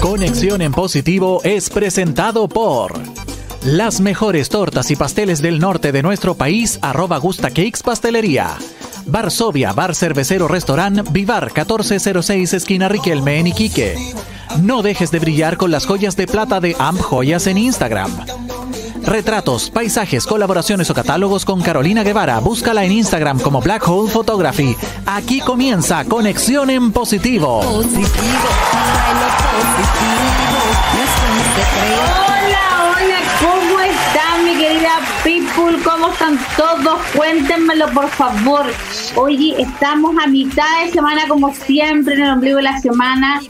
Conexión en Positivo es presentado por las mejores tortas y pasteles del norte de nuestro país, arroba Gusta Cakes Pastelería. Varsovia, Bar Cervecero Restaurant, Vivar 1406 Esquina Riquelme en Iquique. No dejes de brillar con las joyas de plata de Amp Joyas en Instagram. Retratos, paisajes, colaboraciones o catálogos con Carolina Guevara. Búscala en Instagram como Black Hole Photography. Aquí comienza Conexión en Positivo. Hola, hola, ¿cómo están mi querida people? ¿Cómo están todos? Cuéntenmelo por favor. Oye, estamos a mitad de semana como siempre en el ombligo de la semana.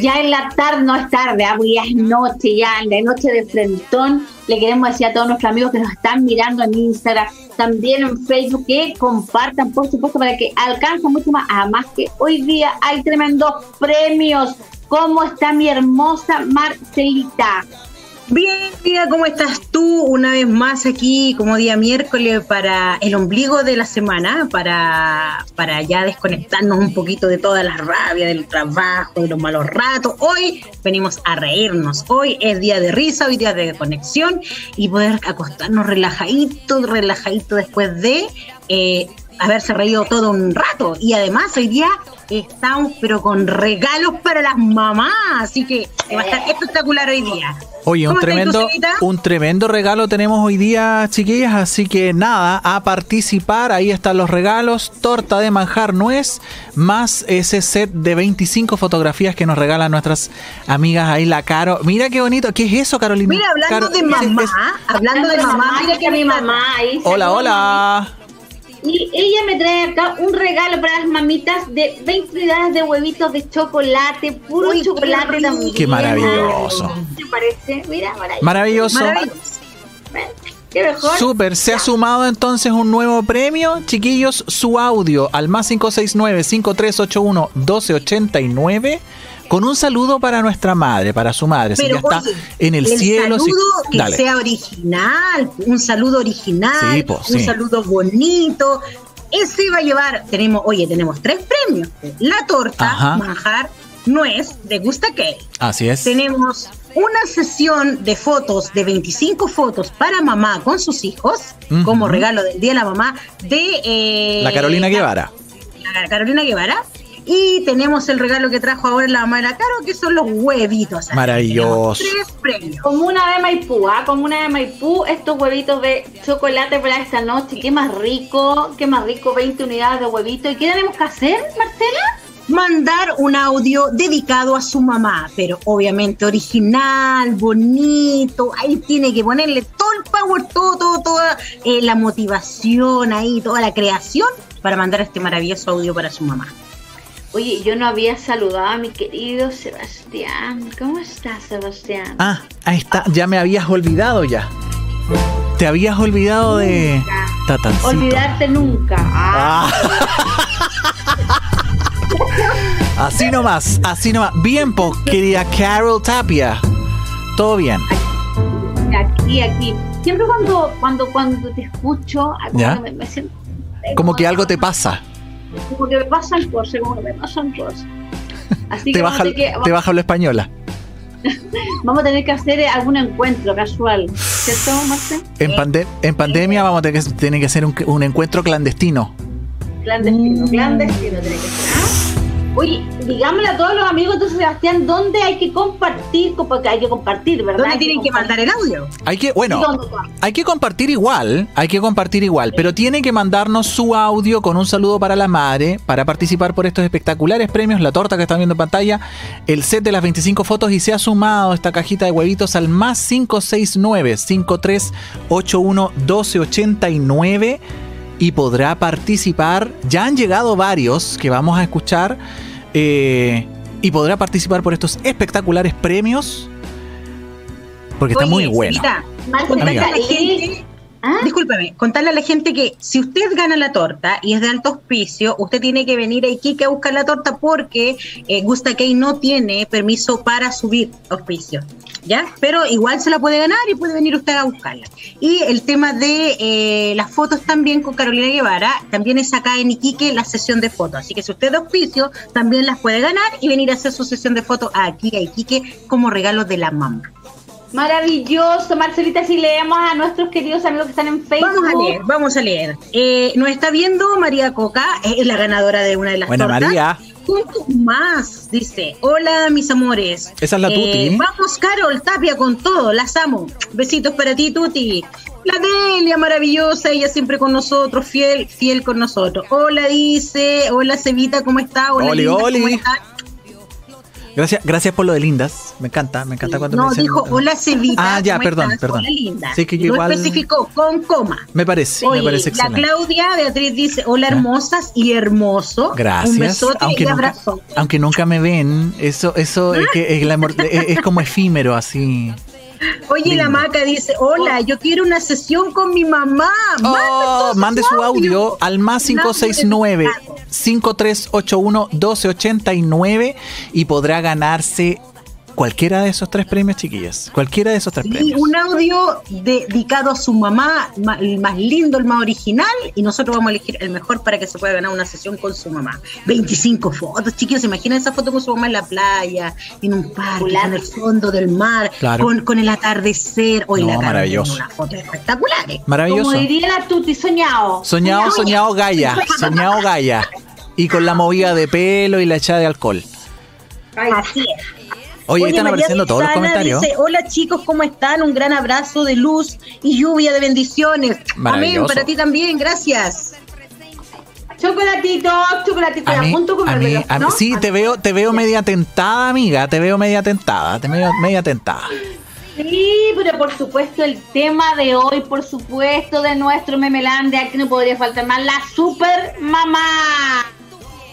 Ya en la tarde, no es tarde, ah, ya es noche, ya en la noche de frentón. Le queremos decir a todos nuestros amigos que nos están mirando en Instagram, también en Facebook, que compartan, por supuesto, para que alcancen mucho más. Además que hoy día hay tremendos premios. ¿Cómo está mi hermosa Marcelita? Bien, tía, ¿cómo estás tú? Una vez más aquí, como día miércoles, para el ombligo de la semana, para, para ya desconectarnos un poquito de toda la rabia del trabajo, de los malos ratos. Hoy venimos a reírnos. Hoy es día de risa, hoy día de conexión y poder acostarnos relajadito, relajadito después de eh, haberse reído todo un rato. Y además hoy día estamos pero con regalos para las mamás, así que va a estar espectacular hoy día. Oye, un tremendo, un tremendo regalo tenemos hoy día, chiquillas, así que nada, a participar, ahí están los regalos, torta de manjar nuez, más ese set de 25 fotografías que nos regalan nuestras amigas ahí, la Caro. Mira qué bonito, ¿qué es eso, Carolina? Mira, hablando de mamá, hablando de mamá, mira que mi mamá ahí. Hola, hola. Y ella me trae acá un regalo para las mamitas de 20 unidades de huevitos de chocolate, puro chocolate también. Qué maravilloso. ¿Te parece? Mira, maravilloso. Maravilloso. Qué mejor. Super, se ha sumado entonces un nuevo premio. Chiquillos, su audio al más 569-5381-1289 con un saludo para nuestra madre, para su madre, si ya está en el, cielo. Saludo que sea original, un saludo original, un saludo bonito. Ese va a llevar, tenemos, oye, tenemos tres premios. La torta, manjar, nuez, de Gusta Cake. Así es. Tenemos una sesión de fotos, de 25 fotos para mamá con sus hijos, como regalo del Día de la Mamá, de... Eh, la Carolina Guevara. La Carolina Guevara. Y tenemos el regalo que trajo ahora la mamá de la Caro, que son los huevitos. Maravilloso. Tres premios. Como una de Maipú, ¿ah? Como una de Maipú, estos huevitos de chocolate para esta noche. Qué más rico, qué más rico, 20 unidades de huevitos. ¿Y qué tenemos que hacer, Marcela? mandar un audio dedicado a su mamá, pero obviamente original, bonito, ahí tiene que ponerle todo el power, todo, todo, toda eh, la motivación ahí, toda la creación para mandar este maravilloso audio para su mamá. Oye, yo no había saludado a mi querido Sebastián. ¿Cómo estás, Sebastián? Ah, ahí está. Ya me habías olvidado ya. Te habías olvidado de Tatancito. Olvidarte nunca. Ah. así nomás, así nomás. Bien, po, querida Carol Tapia. Todo bien. Aquí, aquí. Siempre cuando, cuando, cuando te escucho, Me, siento, como que algo te pasa como que me pasan cosas, como que me pasan cosas. Así te, baja, que, te baja lo española. vamos a tener que hacer algún encuentro casual, ¿cierto, Marce? En, en pandemia vamos a tener que, tener que hacer un, un encuentro clandestino. Clandestino, clandestino tiene que ser. ¿ah? Oye, digámosle a todos los amigos de Sebastián dónde hay que compartir, porque hay que compartir, ¿verdad? ¿Dónde tienen que, mandar el audio? Hay que, bueno, hay que compartir igual, hay que compartir igual, pero tienen que mandarnos su audio con un saludo para la madre para participar por estos espectaculares premios, la torta que están viendo en pantalla, el set de las 25 fotos y se ha sumado esta cajita de huevitos al más 569 5381 1289 y podrá participar. Ya han llegado varios que vamos a escuchar eh, y podrá participar por estos espectaculares premios. Porque está muy bueno. Mira, la gente, ¿Ah? Discúlpeme, contarle a la gente que si usted gana la torta y es de alto auspicio, usted tiene que venir a Iquique a buscar la torta porque eh, Gusta Key no tiene permiso para subir auspicio. ¿Ya? Pero igual se la puede ganar y puede venir usted a buscarla. Y el tema de eh, las fotos también con Carolina Guevara, también es acá en Iquique la sesión de fotos. Así que si usted de auspicio, también las puede ganar y venir a hacer su sesión de fotos aquí a Iquique como regalo de la mamá. Maravilloso, Marcelita, si leemos a nuestros queridos amigos que están en Facebook. Vamos a leer, vamos a leer. Eh, nos está viendo María Coca, es la ganadora de una de las Buena María. más, dice. Hola, mis amores. Esa es la Tuti. Eh, vamos, Carol, Tapia con todo, las amo. Besitos para ti, Tuti. La Delia, maravillosa, ella siempre con nosotros, fiel, fiel con nosotros. Hola, dice. Hola, Cevita, ¿cómo está? Hola, Oli, Oli. ¿cómo está? Gracias, gracias por lo de lindas. Me encanta, me encanta cuando no, me dicen. No, dijo hola Cevita. Ah, ya, perdón, perdón. Hola linda. Sí, que yo no especificó con coma. Me parece, me parece La Claudia Beatriz dice hola hermosas y hermoso. Gracias. Un besote aunque y nunca, abrazo. Aunque nunca me ven, eso, eso es que es, la, es como efímero así. Oye, la maca dice, hola, yo quiero una sesión con mi mamá. Oh, mande su audio al más 569 5381 1289 y podrá ganarse cualquiera de esos tres premios, chiquillas. Cualquiera de esos tres sí, premios. Un audio dedicado a su mamá, el más lindo, el más original, y nosotros vamos a elegir el mejor para que se pueda ganar una sesión con su mamá. 25 fotos, chiquillos, imaginen esa foto con su mamá en la playa, en un parque, en el fondo del mar, Claro. con, con el atardecer. Hoy No, la maravilloso. unas fotos espectaculares. Maravilloso. Como diría la Tuti, soñado. Soñado, soñado Gaia. Soñado Gaia. Y con la movida de pelo y la echada de alcohol. Así es. Oye, están María apareciendo todos los comentarios. Dice, Hola chicos, ¿cómo están? Un gran abrazo de luz y lluvia de bendiciones. Amén, para ti también, gracias. Chocolatito, chocolatito, A mí, junto con a mí- reloj, a sí, te veo, te veo media tentada, amiga. Te veo media tentada. Te veo media tentada. Sí, pero por supuesto el tema de hoy, por supuesto, de nuestro Memelandia, que no podría faltar más, la super mamá.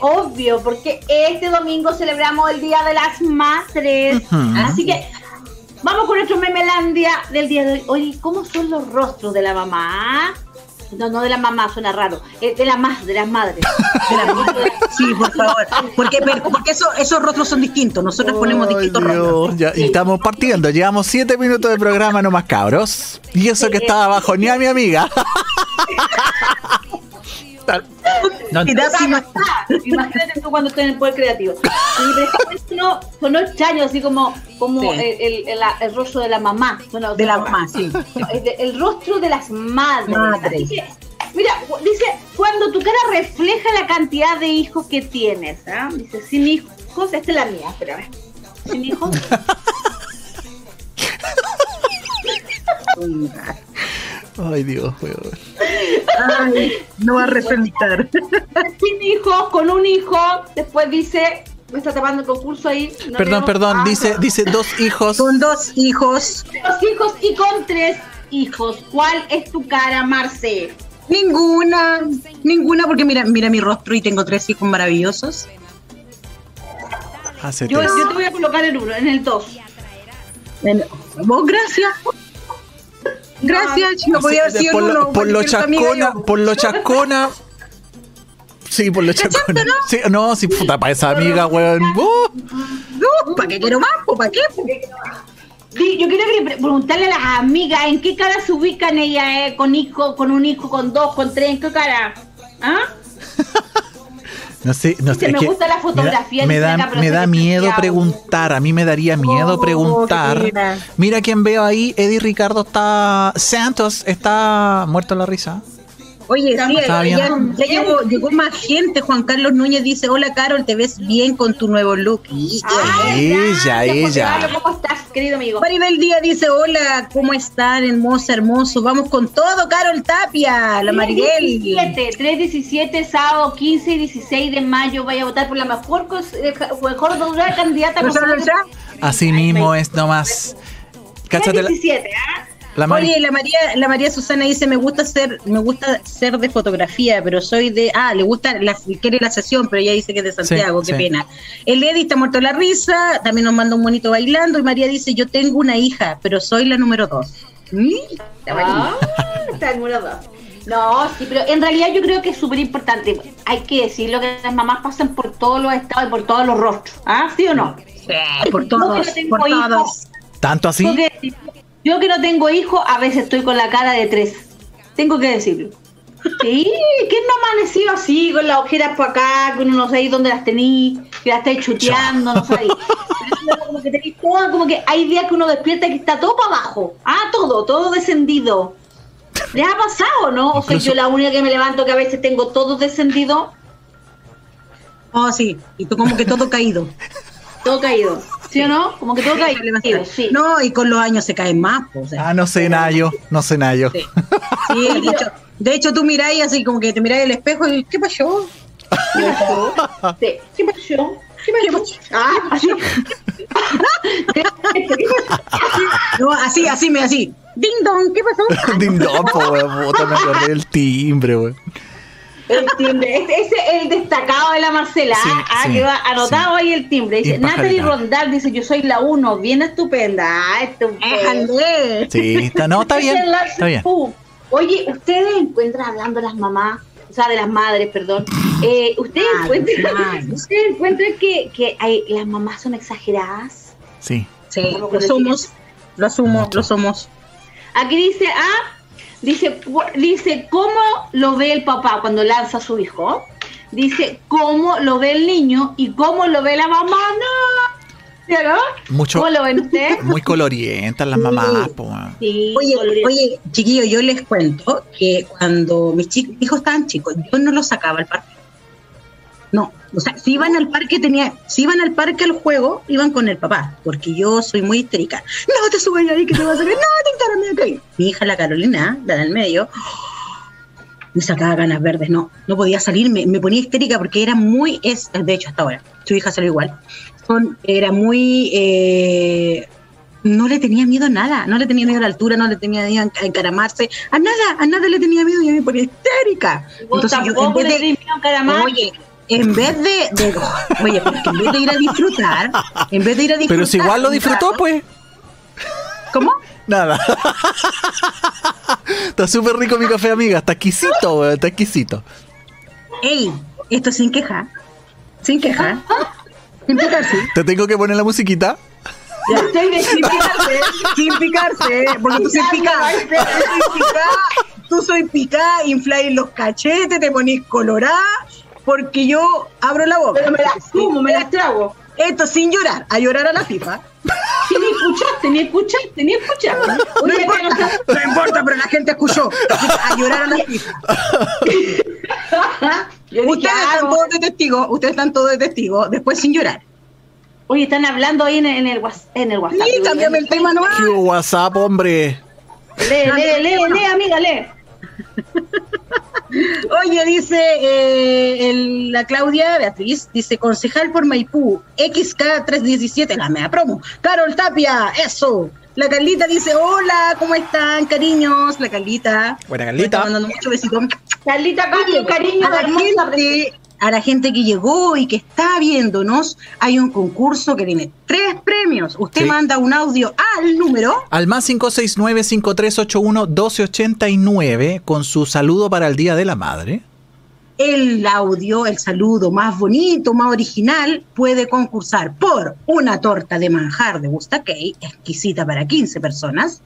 Obvio, porque este domingo celebramos el Día de las Madres. Así que vamos con nuestro Memelandia del día de hoy. Oye, ¿cómo son los rostros de la mamá? No, no de la mamá, suena raro. eh, de la más, de las madres. De las madres. Sí, por favor. Porque, porque eso- esos rostros son distintos. Nosotros ponemos distintos Dios, rostros. ya- y estamos partiendo. Llevamos siete minutos de programa nomás, cabros. Y eso que estaba abajo, ni a mi amiga. No, no- Imagínate tú cuando estás en el poder creativo. Y no, sonó extraño, así como, como Sí. el, el, el- el rostro de la mamá. Sonó- de la sonó mamá, sí. El rostro de las madres. Madres. Así que, mira, dice, cuando tu cara refleja la cantidad de hijos que tienes. ¿ah? Dice, sin hijos, esta es la mía, espérame. Sin hijos, Ay, Dios, weón. Ay, no va a resentar. sin hijos, con un hijo. Después dice, me está tapando el concurso ahí. no Perdón, perdón. Ah, Dice, dice dos hijos. Con dos hijos. dos hijos y con tres hijos. ¿Cuál es tu cara, Marce? Ninguna, ninguna, porque mira, mira mi rostro y tengo tres hijos maravillosos. Hace Yo, te voy a colocar en uno, en el dos. En- Vos, gracias. Gracias, no podía haber Así, sido por, en lo, uno. por lo chascona, por lo chascona. Sí, por lo chascona. Sí, no, sí, puta, para esa amiga, weón. Uh, No, ¿para qué quiero más? ¿Para qué? Sí, yo quiero preguntarle a las amigas en qué cara se ubican ellas, eh, con hijo, con un hijo, con dos, con tres, en qué cara. ¿Ah? No sé, no sé. es me que gusta la fotografía, Me da, me da, me miedo preguntar. A mí me daría miedo Oh, preguntar. Mira quién veo ahí. Eddie Ricardo está. Santos está muerto en la risa. Oye, sí, ya, ya llegó, llegó más gente. Juan Carlos Núñez dice, hola Carol, te ves bien con tu nuevo look. Ella, ella. ¿Cómo estás, querido amigo? Maribel Díaz dice, hola, ¿cómo están? Hermosa, hermoso. Vamos con todo, Carol Tapia, la Maribel. 317, 317, sábado 15 y 16 de mayo. Vaya a votar por la mejor, eh, mejor dura candidata. Así mismo es nomás. Cáchate la, 317, ¿ah? La Oye, la María, la María Susana dice, me gusta ser, me gusta ser de fotografía, pero soy de, ah, le gusta, la, quiere la sesión, pero ella dice que es de Santiago, Sí, qué sí. pena. El Eddie está muerto de la risa, también nos manda un bonito bailando, y María dice, yo tengo una hija, pero soy la número dos. Mm, la María. Ah, está alguna dos. No, sí, pero en realidad yo creo que es súper importante. Hay que decirlo que las mamás pasan por todos los estados y por todos los rostros. ¿Ah? ¿Sí o no? Sí, por todos, por todos. ¿Tanto así? Yo que no tengo hijos, a veces estoy con la cara de tres. Tengo que decirlo. Sí, ¿quién no ha amanecido así, con las ojeras por acá, que uno no sabe dónde las tení, que las estáis chuteando, no sabéis? como que tenéis todo, como que hay días que uno despierta que está todo para abajo. Ah, todo, todo descendido. ¿Les ha pasado, no? O soy yo la única que me levanto que a veces tengo todo descendido. Oh, sí, y tú como que todo caído. todo caído. ¿Sí o no? Como que todo. Sí. No, y con los años se caen más. ah, no sé nada yo, no sé nada yo. Sí, de, hecho, de hecho tú miráis así como que te miráis el espejo y ¿qué pasó? ¿Qué pasó? Sí. ¿Qué pasó? ¿Qué pasó? Ah, así. no, así, así, me así. Ding dong, ¿qué pasó? Ding dong, po, weón, me acordé del timbre, weón. El timbre, ese es el destacado de la Marcela, ah, que va anotado ahí el timbre. Dice, Natalie Rondal dice, yo soy la uno, bien estupenda. Ah, estupenda. Sí, está, no, está bien. Está bien. Oye, ustedes encuentran hablando de las mamás, o sea, de las madres, perdón. Eh, ¿Ustedes ah, encuentran, ¿ustedes encuentran que, que hay, las mamás son exageradas? Sí. Sí, lo somos, lo asumo, lo somos. Aquí dice, ah, Dice, dice, ¿cómo lo ve el papá cuando lanza a su hijo? Dice, ¿cómo lo ve el niño y cómo lo ve la mamá? No. Mucho, ¿Cómo lo ven ustedes? Muy colorientas las mamás. Sí, oye, oye, chiquillos, yo les cuento que cuando mis hijos estaban chicos, yo no los sacaba al parque. No, o sea, si iban al parque tenía, si iban al parque al juego, iban con el papá, porque yo soy muy histérica. No te subas ahí que te vas a sacar, no te Mi hija la Carolina, la del medio, me sacaba ganas verdes, no, no podía salir, me, ponía histérica porque era muy, es, de hecho hasta ahora, su hija salió igual. Son, era muy eh, no le tenía miedo a nada, no le tenía miedo a la altura, no le tenía miedo a encaramarse, a nada, a nada le tenía miedo y a mí me ponía histérica. Entonces yo en vez de, oye, en vez de, oye, porque en vez de ir a disfrutar, en vez de ir a disfrutar. Pero si igual lo disfrutó, pues. ¿Cómo? Nada. está súper rico mi café, amiga. Está exquisito, Está exquisito. Ey, esto sin queja. Sin queja. Sin picarse. ¿Te tengo que poner la musiquita? Ya. Sin picarse. Sin picarse. Porque tú sin picar. Tú soy picada, infláis los cachetes, te ponís colorada porque yo abro la boca. Pero me las fumo, me las trago. Esto sin llorar, a llorar a la FIFA. Si ni escuchaste, ni escuchaste, ni escuchaste. No, importa, no importa, pero la gente escuchó. A llorar a la FIFA. ustedes están todos de testigo, ustedes están todos de testigo, después sin llorar. Oye, están hablando ahí en, el, en el WhatsApp. Sí, cámbiame el tema, ¿no? ¿Qué WhatsApp, hombre? Lee, lee, lee, lee, amiga, lee. Oye, dice eh, la Claudia Beatriz, dice concejal por Maipú, XK317, la mea promo. Carol Tapia, eso. La Carlita dice, hola, ¿cómo están, cariños? La Carlita. Buena Carlita. mandando mucho besito. Carlita, cariño, a la gente que llegó y que está viéndonos, hay un concurso que tiene tres premios. Usted manda un audio al número. Al más 569-5381-1289 con su saludo para el Día de la Madre. El audio, el saludo más bonito, más original, puede concursar por una torta de manjar de Busta Cake, exquisita para 15 personas,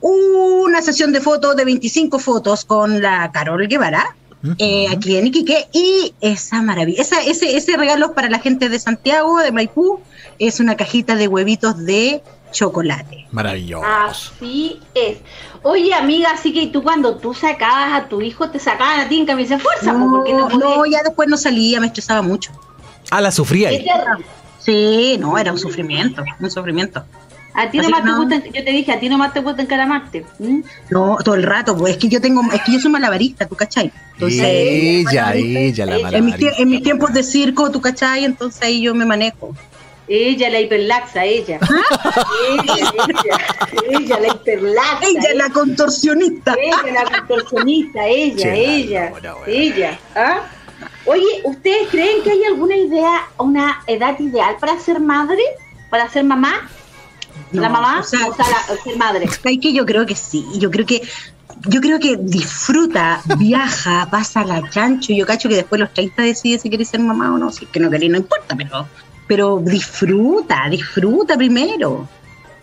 una sesión de fotos de 25 fotos con la Carol Guevara, eh, aquí en Iquique. Y esa maravilla, ese, ese regalo para la gente de Santiago, de Maipú, es una cajita de huevitos de chocolate. Maravilloso. Así es. Oye, amiga, así que tú cuando tú sacabas a tu hijo, te sacaban a ti en camisa de fuerza. No, no, ya después no salía, me estresaba mucho. Ah, la sufría. Sí, no, era un sufrimiento, un sufrimiento. A ti nomás te gusta, yo te dije, a ti nomás te gusta encaramarte. No, todo el rato, pues es que yo tengo, es que yo soy malabarista, ¿tú cachai? Entonces, ella, ella, la malabarista. En mis, tiempos de circo, ¿tú cachai? Entonces ahí yo me manejo. Ella la hiperlaxa, ella. ¿Ah? ella, ella, ella la hiperlaxa. Ella, la contorsionista. Ella la contorsionista, ella, ella, ella. ¿Ah? Oye, ¿ustedes creen que hay alguna idea, una edad ideal para ser madre? ¿Para ser mamá? ¿La mamá o sea, la, madre? que yo creo que sí. Yo creo que yo creo que disfruta, viaja, pasa la chancho. Yo cacho que después de los 30 decide si quiere ser mamá o no. Si es que no quería, no importa, pero, pero disfruta, disfruta primero.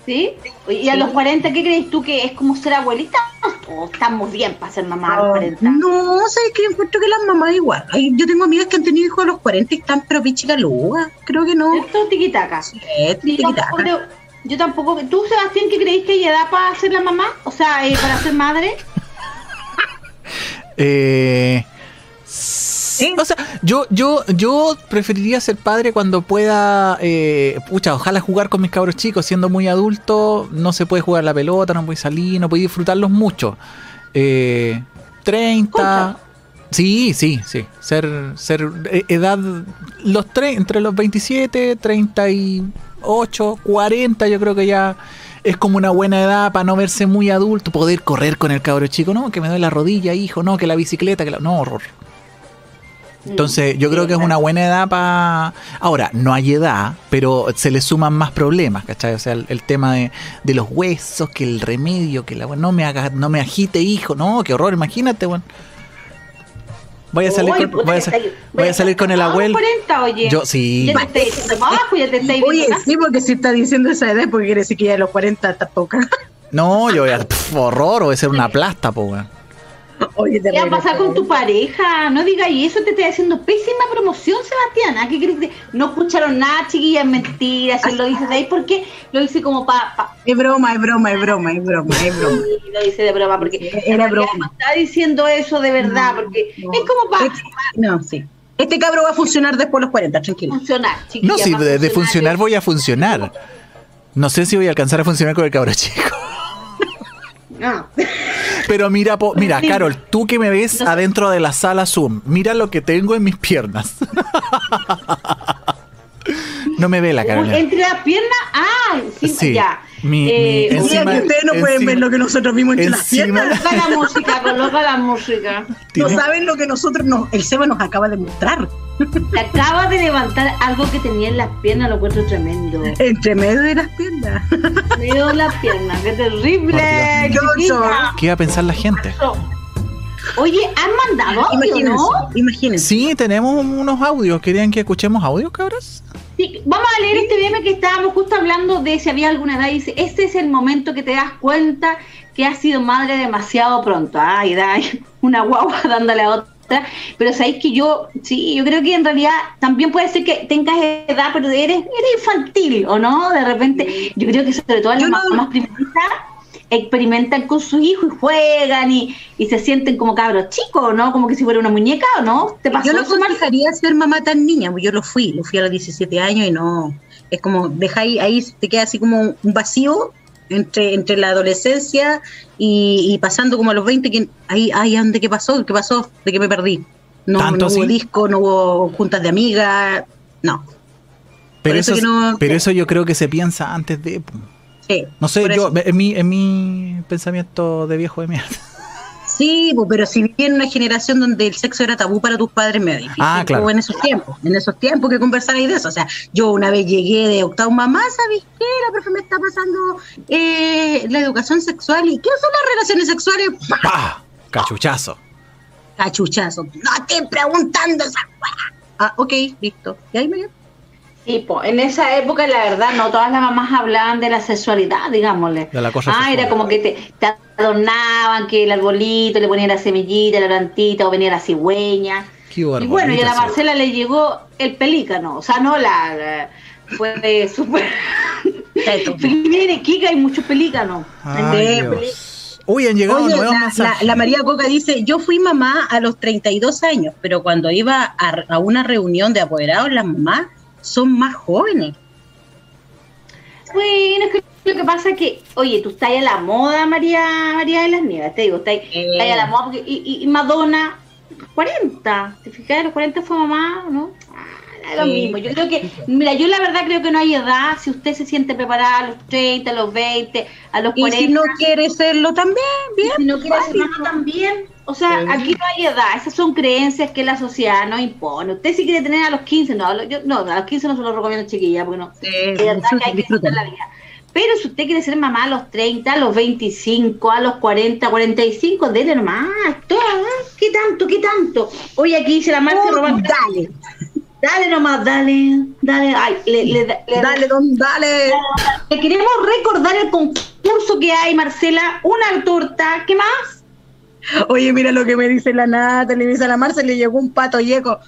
¿Sí? ¿Y a los 40 qué crees tú que es como ser abuelita? ¿O estamos bien para ser mamá a los 40? No, ¿sabes qué? Encuentro que las mamás igual. Yo tengo amigas que han tenido hijos a los 40 y están pero pichicalugas. Creo que no. Esto es tiquitaca. Sí, tiquitaca. Yo tampoco. ¿Tú, Sebastián, qué creéis que hay edad para ser la mamá? O sea, eh, para ser madre. Eh, O sea, yo, yo, yo preferiría ser padre cuando pueda, eh, pucha, ojalá jugar con mis cabros chicos. Siendo muy adulto, no se puede jugar la pelota, no puede salir, no puede disfrutarlos mucho. Eh, 30. Concha. Sí, sí, sí. Ser, ser eh, edad, los tre- entre los 27, 38, 40, yo creo que ya es como una buena edad para no verse muy adulto, poder correr con el cabro chico. No, que me duele la rodilla, hijo, no, que la bicicleta, que la... No, horror. Entonces, yo creo que es una buena edad para... Ahora, no hay edad, pero se le suman más problemas, ¿cachai? O sea, el, el tema de, de los huesos, que el remedio, que la... No me haga, no me agite, hijo, no, qué horror, imagínate, bueno. Voy a salir Oye, con, puta, voy a, que sa- estáis- voy a salir con el abuelo. 40, oye. Yo sí. Ya te estáis diciendo más abajo, ya te estáis Oye, viendo sí, porque si está diciendo esa edad, porque quiere decir que ya a los 40 está poca. No, yo voy a... pf, horror, voy a ser una plasta, po, weón. Oye, ¿Qué va a regreso. pasar con tu pareja? No digas y eso te está haciendo pésima promoción, Sebastián. ¿A qué crees que no escucharon nada, chiquillas? Mentira, si lo dices ahí, ¿por qué? Lo dice como pa, pa Es broma, es broma, es broma, es broma, es broma. y lo dice de broma, porque Era broma. no está diciendo eso de verdad, porque No. es como para Este- No, sí. Este cabro va a funcionar después de los 40, tranquilo. funcionar, chiquillas. No, a de, de funcionar voy a funcionar. No sé si voy a alcanzar a funcionar con el cabro chico. No. Pero mira, po- mira. Carol, tú que me ves adentro de la sala Zoom, mira lo que tengo en mis piernas. No me ve la Carolina. Entre las piernas, ah, sí, Sí. ya. Mi- Eh, mi- encima- que ustedes no pueden encima- ver lo que nosotros vimos entre las encima- piernas. Coloca la música, coloca la música. No saben lo que nosotros nos, el Seba nos acaba de mostrar. Te acaba de levantar algo que tenía en las piernas, lo encuentro tremendo. Entre medio de las piernas. Me dio las piernas, qué terrible. ¿Qué iba a pensar la gente? Oye, ¿han mandado audio, Imagínense, no? imagínense. Sí, tenemos unos audios. ¿Querían que escuchemos audios, cabras? Sí, vamos a leer este meme que estábamos justo hablando de si había alguna edad. Dice, este es el momento que te das cuenta que has sido madre demasiado pronto. Ay, da una guagua dándole a otra. Pero sabéis que yo, sí, yo creo que en realidad también puede ser que tengas edad, pero eres, eres infantil, ¿o no? De repente, yo creo que sobre todo las no- mamás primerizas experimentan con sus hijos y juegan y, y se sienten como cabros chicos, ¿no? Como que si fuera una muñeca, ¿o no? ¿Te pasó Yo no aconsejaría ser mamá tan niña, porque yo lo fui, lo fui a los 17 años y no, es como, deja ahí, ahí te queda así como un vacío entre, entre la adolescencia y, y pasando como a los 20, que ahí, ahí, ¿dónde qué pasó? ¿Qué pasó? ¿De qué me perdí? No, ¿Tanto no hubo disco, no hubo juntas de amigas, no, Pero eso eso, que no- pero eso yo creo que se piensa antes de... sí. No sé, yo en mi, en mi pensamiento de viejo de mierda. Sí, pues, pero si viví en una generación donde el sexo era tabú para tus padres, me difícil. Ah, claro. O en esos tiempos, en esos tiempos que conversarais de eso. O sea, yo una vez llegué de octavo, mamá, ¿sabes qué? La profe me está pasando eh, la educación sexual. ¿Y qué son las relaciones sexuales? ¡Pah! ¡Pah! Cachuchazo. Cachuchazo. No estoy preguntando esa. Ah, ok, listo. Y ahí me quedé. Sí, po, en esa época, la verdad, no todas las mamás hablaban de la sexualidad, digámosle. De la cosa ah, sexual. era como que te, te adornaban, que el arbolito le ponían la semillita, la plantita, o venía la cigüeña. Qué y bueno, y a la. Marcela le llegó el pelícano, o sea, no la. la- fue súper. Viene Kika hay muchos pelícanos. Ay. Uy, han llegado Oye, nuevos la, mensajes. la- la María Coca dice, yo fui mamá a los 32 años, pero cuando iba a, a una reunión de apoderados, las mamás son más jóvenes. Bueno, es que lo que pasa es que, oye, tú estás a la moda, María María de las Nieves, te digo, estás, Eh. estás a la moda, porque, y, y- y Madonna, 40, ¿te fijas? Los 40 fue mamá, ¿no? Ah, lo Sí. mismo, yo creo que, mira, yo la verdad creo que no hay edad, si usted se siente preparada a los 30, a los 20, a los Y 40, si no quiere serlo también, bien. si no quiere ser válido. mamá también, o sea, Sí. aquí no hay edad, esas son creencias que la sociedad nos impone. Usted si quiere tener a los 15, no, a los- yo, no, a los 15 no se lo recomiendo chiquilla, porque no, Sí, es verdad que hay que disfrutar la vida. Pero si usted quiere ser mamá a los 30, a los 25, a los 40, 45, dele nomás. ¿Qué tanto? ¿Qué tanto? Hoy aquí dice la Marcia oh, Dale. Dale nomás, dale, dale, ay, le, le, dale, don, dale. Le queremos recordar el concurso que hay, Marcela, una torta, ¿qué más? Oye, mira lo que me dice la Nata, le dice a la Marcela, le llegó un pato yeco.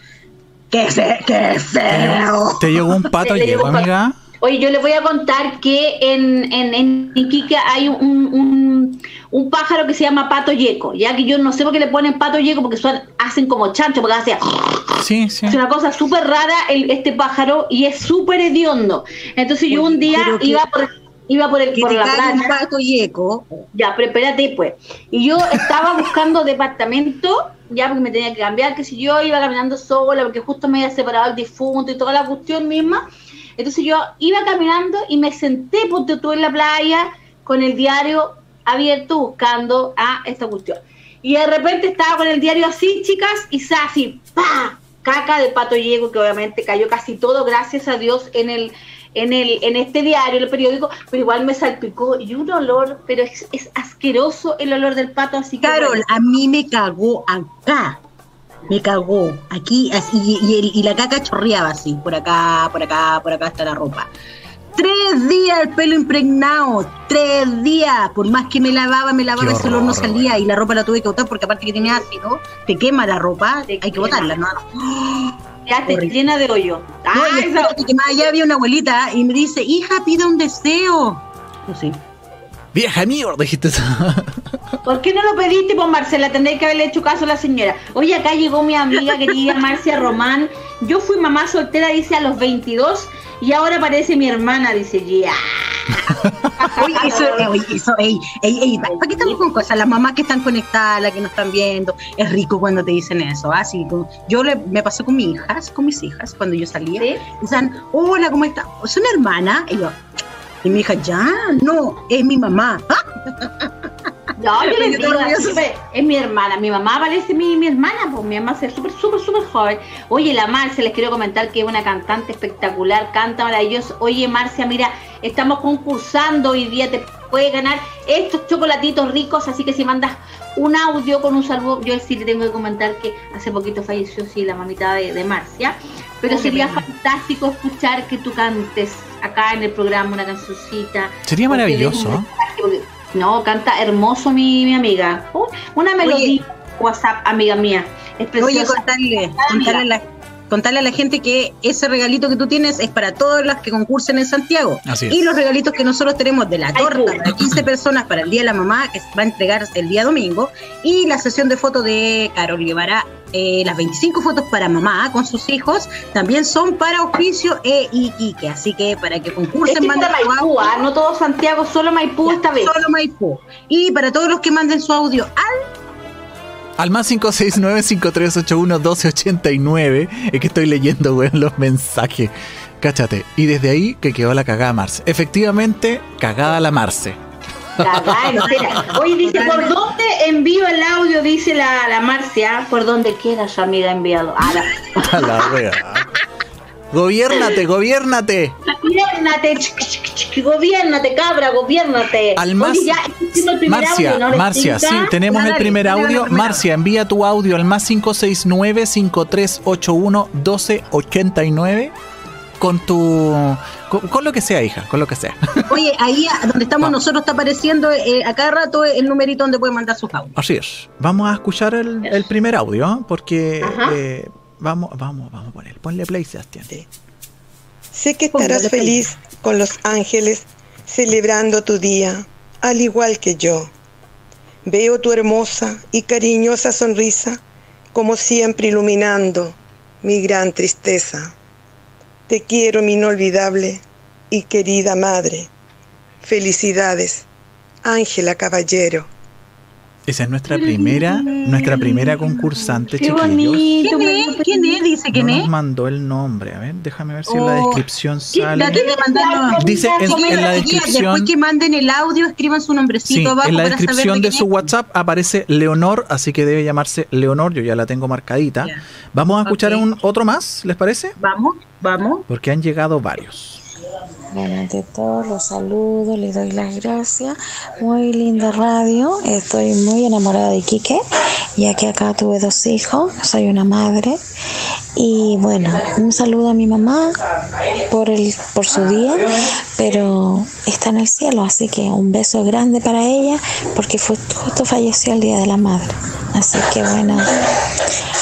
¡Qué, fe, qué feo! ¿Te llegó un pato yeco, amiga? Oye, yo les voy a contar que en, en, en Iquique hay un, un, pájaro que se llama pato yeco, ya que yo no sé por qué le ponen pato yeco, porque son, hacen como chancho, porque hace... Sí, sí. Es una cosa súper rara el, este pájaro y es súper hediondo. Entonces yo un día iba por iba por, el, por la playa. pato yeco. Ya, pero espérate, pues. Y yo estaba buscando departamento, ya porque me tenía que cambiar, que si yo iba caminando sola, porque justo me había separado el difunto y toda la cuestión misma. Entonces yo iba caminando y me senté, porque tú en la playa, con el diario abierto buscando a esta cuestión. Y de repente estaba con el diario así, chicas, y así, ¡pa! Caca de pato llego, que obviamente cayó casi todo, gracias a Dios, en el, en el, en este diario, el periódico, pero igual me salpicó y un olor, pero es, asqueroso el olor del pato, así que. Carol, a mí me cagó acá me cagó aquí así, y, y, la caca chorreaba así, por acá, por acá, por acá está la ropa. Tres días el pelo impregnado, tres días. Por más que me lavaba, me lavaba, ese olor no salía y la ropa la tuve que botar porque aparte que tenía ácido, te quema la ropa, hay que botarla, ¿no? Ya te llena de hoyo. Ay, que más allá había una abuelita y me dice, hija, pide un deseo. Pues sí. Vieja mierda, dijiste eso. ¿Por qué no lo pediste, pues Marcela? Tendréis que haberle hecho caso a la señora. Oye, acá llegó mi amiga querida Marcia Román. Yo fui mamá soltera, dice, a los 22 y ahora parece mi hermana, dice, ya. oye, eso, oye, eso, ey, ey, ey, ¿para qué estamos con cosas? Las mamás que están conectadas, las que nos están viendo, es rico cuando te dicen eso, así ¿ah? yo le, me pasó con mis hijas, con mis hijas, cuando yo salía, ¿Sí? dicen, hola, ¿cómo estás? ¿Son hermana? Y yo, y mi hija, ya, no, es mi mamá. No, yo les digo, es mi hermana, mi mamá parece mi, mi hermana, pues mi mamá es súper, súper, súper joven. Oye, la Marcia, les quiero comentar que es una cantante espectacular, canta maravilloso. Oye, Marcia, mira, estamos concursando hoy día, te puedes ganar estos chocolatitos ricos, así que si mandas un audio con un saludo, yo sí te tengo que comentar que hace poquito falleció, sí, la mamita de, Marcia, pero sería fantástico escuchar que tú cantes acá en el programa una cancioncita. Sería maravilloso. No, canta hermoso mi, mi amiga. Uh, una melodía WhatsApp, amiga mía. Es Oye, contarle, contarle la, contarle a la gente que ese regalito que tú tienes es para todas las que concursen en Santiago. Y los regalitos que nosotros tenemos de la torta para 15 personas para el Día de la Mamá, que va a entregar el día domingo, y la sesión de fotos de Carol llevará eh, las 25 fotos para mamá con sus hijos, también son para oficio e Iquique. Así que para que concursen, manden Maipú, ¿ah? no todo Santiago, solo Maipú esta vez. Solo Maipú. Y para todos los que manden su audio al al más 569-5381-1289. Es que estoy leyendo, weón, los mensajes. Cáchate. Y desde ahí que quedó la cagada Marce. Efectivamente, cagada la Marce. Oye, dice, ¿por dónde envío el audio? Dice la, la Marcia. ¿Por dónde quiera su amiga enviado? A la, a la wea. Gobiérnate, gobiérnate. Gobiérnate, gobiérnate, cabra, gobiérnate. Al más, Marcia, Marcia, sí, tenemos el primer audio. Marcia, envía tu audio al más 569-5381-1289 con tu. Con, lo que sea, hija, con lo que sea. Oye, ahí donde estamos nosotros está apareciendo eh, a cada rato el numerito donde puede mandar sus audios. Así es. Vamos a escuchar el, primer audio, ¿eh? porque. Eh, Vamos, vamos, vamos a poner. Ponle play, Sebastián. Sé que estarás feliz con los ángeles celebrando tu día, al igual que yo. Veo tu hermosa y cariñosa sonrisa, como siempre iluminando mi gran tristeza. Te quiero, mi inolvidable y querida madre. Felicidades, Ángela Caballero. Esa es nuestra primera, nuestra primera concursante, Qué bonito, ¿Quién es? ¿Quién es? Dice quién no es. Nos mandó el nombre. A ver, déjame ver si en la oh, descripción sale. Dice en, la descripción. Después que manden el audio, escriban su nombrecito abajo. En la descripción de su WhatsApp aparece Leonor, así que debe llamarse Leonor. Yo ya la tengo marcadita. Vamos a escuchar un otro más, ¿les parece? Vamos, vamos. Porque han llegado varios. Bueno, ante todo los saludo, les doy las gracias. Muy linda radio. Estoy muy enamorada de Quique, ya que acá tuve dos hijos, soy una madre. Y bueno, un saludo a mi mamá por el por su día, pero está en el cielo, así que un beso grande para ella porque fue, justo falleció el día de la madre. Así que bueno,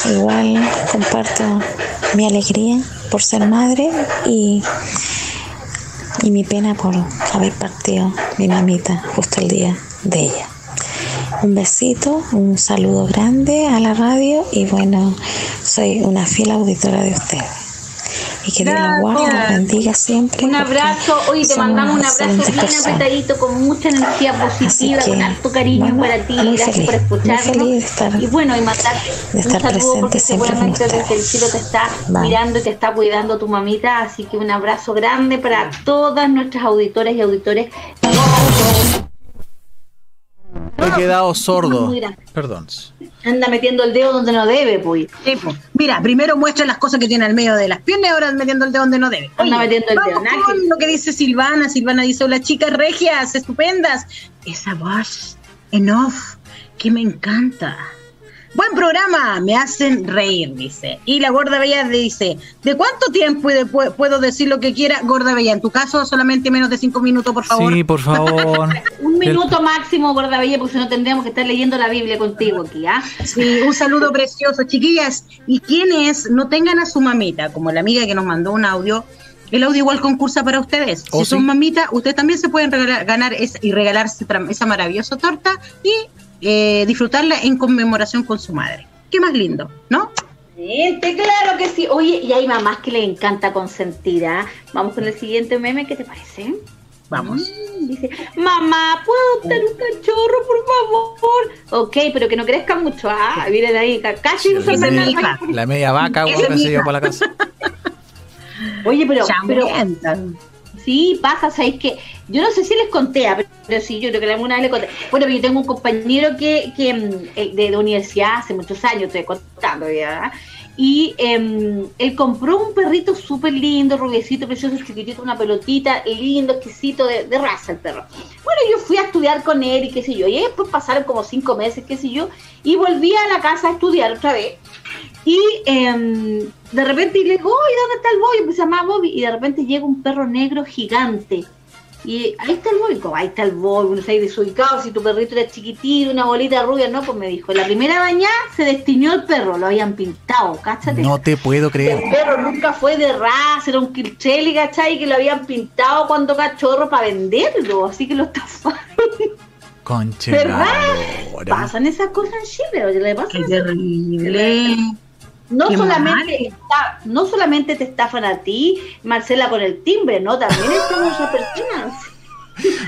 igual comparto mi alegría por ser madre y, y mi pena por haber partido mi mamita justo el día de ella. Un besito, un saludo grande a la radio y bueno, soy una fiel auditora de ustedes. Y que Dios la guarde, la bendiga siempre. Un abrazo, hoy te mandamos un abrazo bien apretadito, con mucha energía positiva, con harto cariño para ti. Gracias por escucharnos. Muy feliz de estar, y bueno, y mandarte de estar un saludo porque seguramente desde el cielo te está mirando y te está cuidando tu mamita. Así que un abrazo grande para todas nuestras auditoras y auditores. He quedado sordo. Perdón. Anda metiendo el dedo donde no debe, pues. Mira, primero muestra las cosas que tiene al medio de las piernas y ahora metiendo el dedo donde no debe. Anda metiendo el dedo. Con lo que dice Silvana. Silvana dice, hola chicas regias, estupendas. Esa voz en off que me encanta. Buen programa, me hacen reír, dice. Y la Gorda Bella dice, ¿de cuánto tiempo puedo decir lo que quiera? Gorda Bella, en tu caso solamente menos de cinco minutos, por favor. Sí, por favor. un minuto máximo, Gorda Bella, porque si no tendríamos que estar leyendo la Biblia contigo aquí, ¿ah? Sí, un saludo precioso, chiquillas. Y quienes no tengan a su mamita, como la amiga que nos mandó un audio, el audio igual concursa para ustedes. Oh, si son sí. mamitas, ustedes también se pueden regalar, ganar esa- y regalarse esa maravillosa torta y eh, disfrutarla en conmemoración con su madre. Qué más lindo, ¿no? Gente, claro que sí. Oye, y hay mamás que les encanta consentir, ¿ah? Vamos con el siguiente meme, ¿qué te parece? Vamos. Mm, Dice, mamá, ¿puedo adoptar un cachorro, por favor? Ok, pero que no crezca mucho, ¿ah? Viene de ahí, ca- casi Fernández. mi hija. La media vaca, mi se por la casa. Oye, pero, pero. Sí, pasa, ¿sabéis que Yo no sé si les conté, ah, pero, sí, yo creo que alguna vez les conté. Bueno, yo tengo un compañero que, que mm, eh, de, de universidad hace muchos años, estoy contando ya, y em, él compró un perrito súper lindo, rubiecito, precioso, chiquitito, una pelotita, lindo, exquisito, de, de raza el perro. Bueno, yo fui a estudiar con él y qué sé yo, y después pasaron como cinco meses, qué sé yo, y volví a la casa a estudiar otra vez. Y em, de repente le digo, oye, ¿dónde está el Bobby? Pues se llama Bobby. Y de repente llega un perro negro gigante. Y ahí está el Bobby. Como, ahí está el Bobby, uno se ha desubicado. Si tu perrito era chiquitito, una bolita rubia, no, pues me dijo. La primera bañada se destiñó el perro, lo habían pintado, cáchate. No te puedo creer. El perro nunca fue de raza, era un Kircheli, ¿cachai? Que lo habían pintado cuando cachorro para venderlo. Así que lo estafaron. Conche ¿Verdad? Pasan esas cosas en Chile, oye, le pasa Qué terrible. No Qué solamente está- no solamente te estafan a ti, Marcela, con el timbre, no, también están otras personas.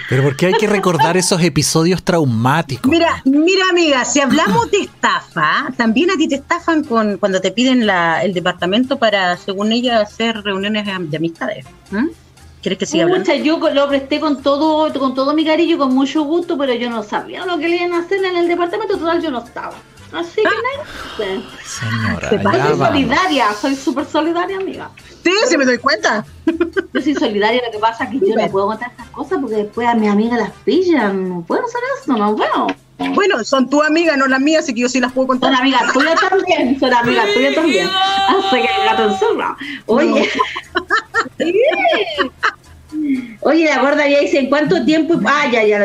Pero ¿por qué hay que recordar esos episodios traumáticos? Mira, mira amiga, si hablamos de estafa, también a ti te estafan con cuando te piden la, el departamento para, según ella, hacer reuniones de, de amistades. ¿Mm? ¿Quieres que siga hablando? Yo lo presté con todo, con todo mi cariño, con mucho gusto, pero yo no sabía lo que le iban a hacer en el departamento total, yo no estaba. Así que nada. Señora, Se pasa ya Soy solidaria, soy súper solidaria, amiga. Sí, sí me doy cuenta. Yo soy solidaria, lo que pasa es que yo no puedo contar estas cosas porque después a mis amigas las pillan. No puedo hacer eso, no puedo. Bueno, son tu amiga, no las mías, así que yo sí las puedo contar. Son amigas tuyas también, son amigas tuyas también. Hasta que el gato encerra. Oye. Oye, la gorda ya dice, ¿en cuánto tiempo? Ah, ya, ya.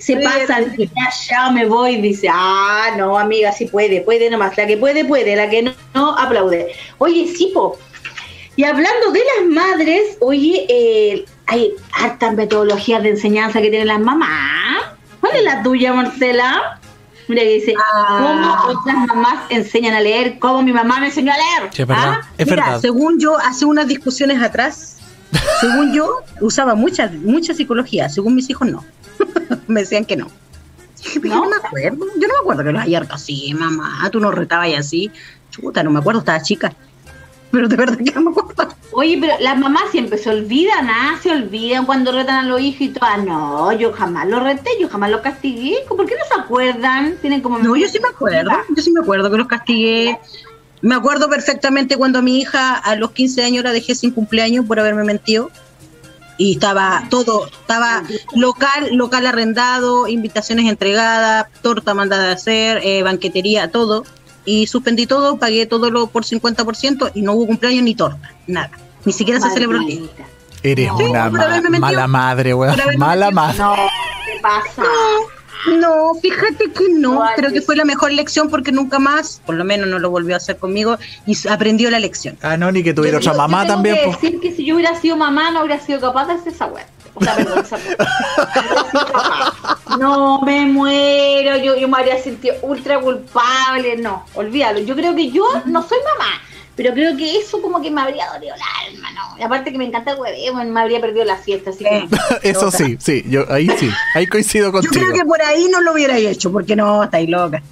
Se pasa, dice, ya, ya me voy. Dice, ah, no, amiga, sí puede, puede nomás. La que puede, puede, la que no, no aplaude. Oye, sí, po. Y hablando de las madres, oye, eh, hay hartas metodologías de enseñanza que tienen las mamás. ¿Cuál es la tuya, Marcela? Mira que dice, Ah. ¿cómo otras mamás enseñan a leer? ¿Cómo mi mamá me enseñó a leer? Sí, es verdad. ¿Ah? Es Mira, verdad. según yo, hace unas discusiones atrás, según yo, usaba mucha, mucha psicología. Según mis hijos, no. me decían que no. Yo ¿No? no me acuerdo. Yo no me acuerdo que los haya así, mamá. Tú nos retabas y así. Chuta, no me acuerdo, estaba chica. Pero de verdad que no me acuerdo. Oye, pero las mamás siempre se olvidan, ¿ah? Se olvidan cuando retan a los hijos y todo. Ah, no, yo jamás los reté, yo jamás los castigué. ¿Por qué no se acuerdan? Tienen como... No, yo sí me acuerdo. Yo sí me acuerdo que los castigué. Me acuerdo perfectamente cuando a mi hija a los 15 años la dejé sin cumpleaños por haberme mentido. Y estaba todo, estaba local, local arrendado, invitaciones entregadas, torta mandada a hacer, eh, banquetería, todo. Y suspendí todo, pagué todo lo por 50% y no hubo cumpleaños ni torta, nada. Ni siquiera se celebró el día. Eres una mala madre, weón. Mala madre. No, ¿qué pasa? No, fíjate que no. Creo que fue la mejor lección porque nunca más, por lo menos no lo volvió a hacer conmigo y aprendió la lección. Ah, no, ni que tuviera otra mamá tengo también. Que decir que si yo hubiera sido mamá no hubiera sido capaz de hacer esa weá. O sea, perdón, esa No, me muero, yo, yo me habría sentido ultra culpable, no, olvídalo. Yo creo que yo no soy mamá, pero creo que eso como que me habría dolido el alma, ¿no? Y aparte que me encanta el hueveo, me habría perdido la fiesta, así que... Eso sí, sí, yo ahí sí, ahí coincido contigo. Yo creo que por ahí no lo hubiera hecho, porque no, estáis loca.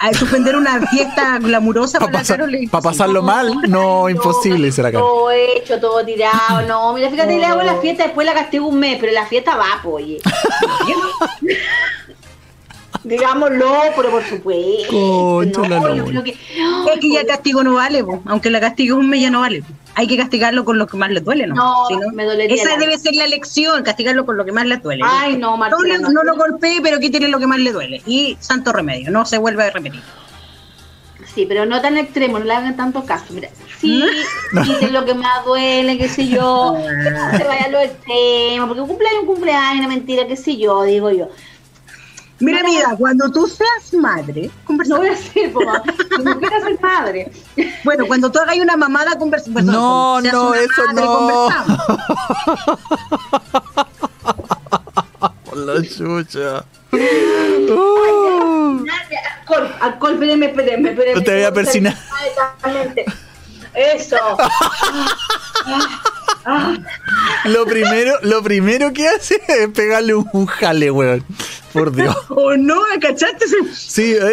A suspender una fiesta glamurosa para, pasar, para pasarlo mal, no, imposible será. Todo hecho, todo tirado, no, mira, fíjate, le hago la fiesta, después la castigo un mes, pero la fiesta va, oye. Digámoslo, pero por supuesto. Concho, no, no, yo creo que, es que ya castigo no vale, po. aunque la castigo un mes ya no vale. Hay que castigarlo con lo que más le duele, ¿no? No, si no me dolería. Esa debe ser la lección, castigarlo con lo que más le duele. Ay, no, Marcela, no, no, lo golpee, pero quítele lo que más le duele. Y santo remedio, no se vuelve a repetir. Sí, pero no tan extremo, no le hagan tanto caso. Mira, sí, quiten lo que más duele, qué sé yo, que no se vaya a lo extremo, porque un cumpleaños un cumpleaños, una mentira, qué sé yo, digo yo. Mira, mira, cuando tú seas madre, No voy a ser, mamá. No quiero ser madre. Bueno, cuando tú hagas una mamada, conversamos. No, no, eso no. Por la chucha. Uh. Alcohol, alcohol, espérenme, espérenme, espérenme. No te voy a persinar. Exactamente. Lo primero, lo primero que hace es pegarle un, un jale, weón. Por Dios. ¿O no? ¿Cachaste? Sí, eh.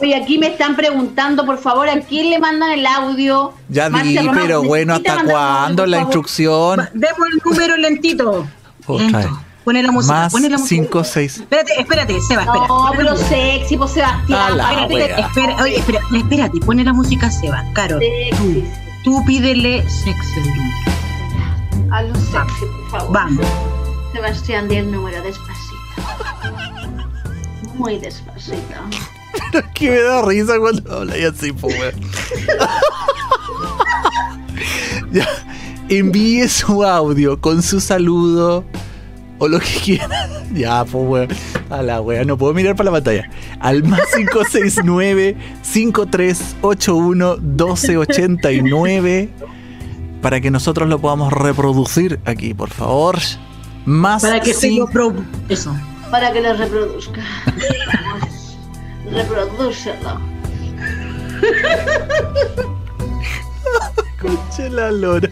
Oye, aquí me están preguntando, por favor, ¿a quién le mandan el audio? Ya di, pero bueno, ¿hasta cuándo la instrucción? Demos el número lentito. Lento. Pone la música, Más pone la música. 5, 6. Espérate, espérate, Seba, espera. No, pero sexy, pues Sebastián. espérate. Espera, oye, espera, espérate, pone la música Seba. Caro, Sexy. Tú pídele sexy número. Hazlo sexy, por favor. Vamos. Sebastián, di el número despacito. Muy despacito. Pero es que me da risa cuando habla y así, pues, envíe su audio con su saludo o lo que quiera. Ya, pues, weón. A la wea, no puedo mirar para la pantalla. Al más 569-5381-1289 para que nosotros lo podamos reproducir aquí, por favor. Más Para que se lo pro... Eso. Para que lo reproduzca. Reprodúcelo. Conche la lora.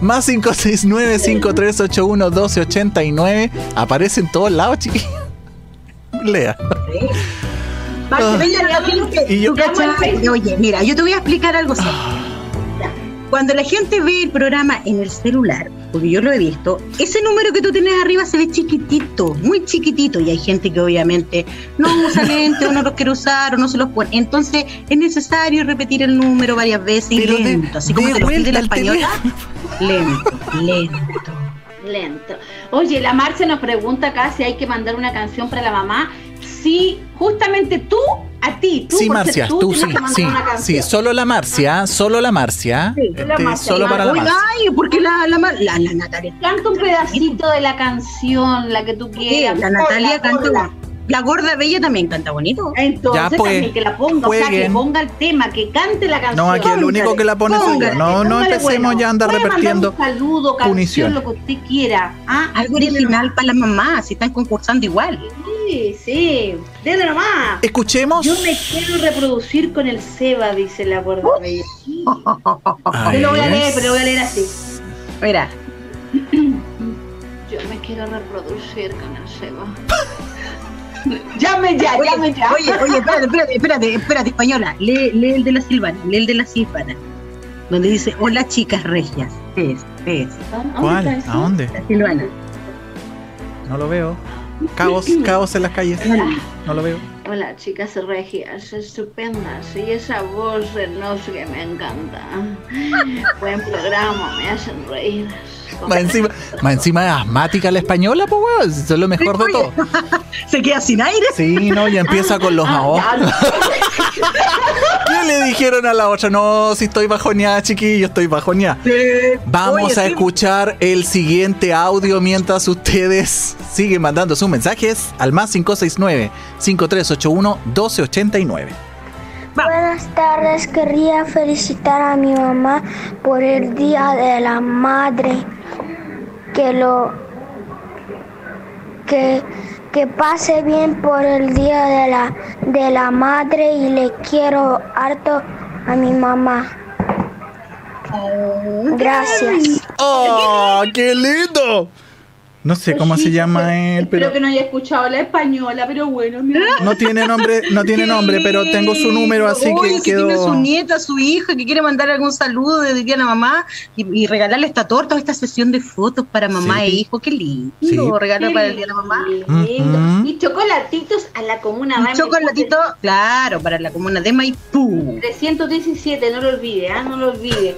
Más 569-5381-1289. Aparece en todos lados, chiquillos. Lea. Venga, yo quiero que- Ah. Y yo- cachai, Oye, mira, yo te voy a explicar algo así. Cuando la gente ve el programa en el celular, porque yo lo he visto, ese número que tú tienes arriba se ve chiquitito, muy chiquitito, y hay gente que obviamente no usa lentes o no los quiere usar o no se los pone. Entonces es necesario repetir el número varias veces y Pero de- lento, así como de te lo pide la española. Lento, lento. Lento. Oye, la Marcia nos pregunta acá si hay que mandar una canción para la mamá. Sí, justamente tú, a ti, tú, Sí, Marcia, tú, sí, sí, sí, solo la Marcia, solo la Marcia. Sí, la Este, Marcia, solo la para la Marcia. ay, porque la, la, la, la Natalia. Canta un pedacito de la canción, la que tú Sí, quieras. la Natalia canta. La gorda bella también canta bonito. Entonces Ya, pues, también que la ponga, o sea, que ponga el tema, que cante la canción. No, aquí el único que la pone soy yo. No, no empecemos bueno. ya a andar repartiendo. Un saludo, canción, punición. lo que usted quiera. Ah, Algo original para las mamás, si están concursando igual. Sí, sí. Dele nomás. Escuchemos. Yo me quiero reproducir con el Seba, dice la gorda bella. A Yo lo voy a leer, pero lo voy a leer así. Mira, Yo me quiero reproducir con el Seba. llame ya, oye, llame ya. oye, oye, espérate, espérate, espérate, espérate, española. Lee, lee el de la Silvana, lee el de la Silvana. Donde dice, hola chicas regias. Es, es, ¿Dónde ¿Cuál? ¿A dónde? la Silvana. No lo veo. Caos, caos en las calles. No lo veo. Hola, chicas regias, estupendas. Y esa voz de no sé qué me encanta. Buen programa, me hacen reír. Más encima, más encima es asmática la española, pues weón. Eso es lo mejor de todo. Se queda sin aire. Sí, no, y empieza con los Ah, ahogos. ya, no. ¿Qué le dijeron a la otra? No, si estoy bajoneada, chiquillo, estoy bajoneada. Vamos Oye, a sí. escuchar el siguiente audio mientras ustedes siguen mandando sus mensajes al más 569-5381-1289. Buenas tardes, quería felicitar a mi mamá por el Día de la Madre. Que lo que, que pase bien por el Día de la de la Madre y le quiero harto a mi mamá. Gracias. ¡Oh, qué lindo! No sé cómo se llama él, Espero pero que no haya escuchado la española, pero bueno, mi amor. no tiene nombre, no tiene nombre, pero tengo su número, así Oye, que si tiene su quedó. nieta, su hija, que quiere mandar algún saludo desde día a la mamá y, y regalarle esta torta esta sesión de fotos para mamá Sí. e hijo. Qué lindo. Sí. Regalar para el día de la mamá. Lindo. Ujú. Y chocolatitos a la comuna. Un Van chocolatito, claro, para la comuna de Maipú. 317, no lo olvide, ¿ah? no lo olvide.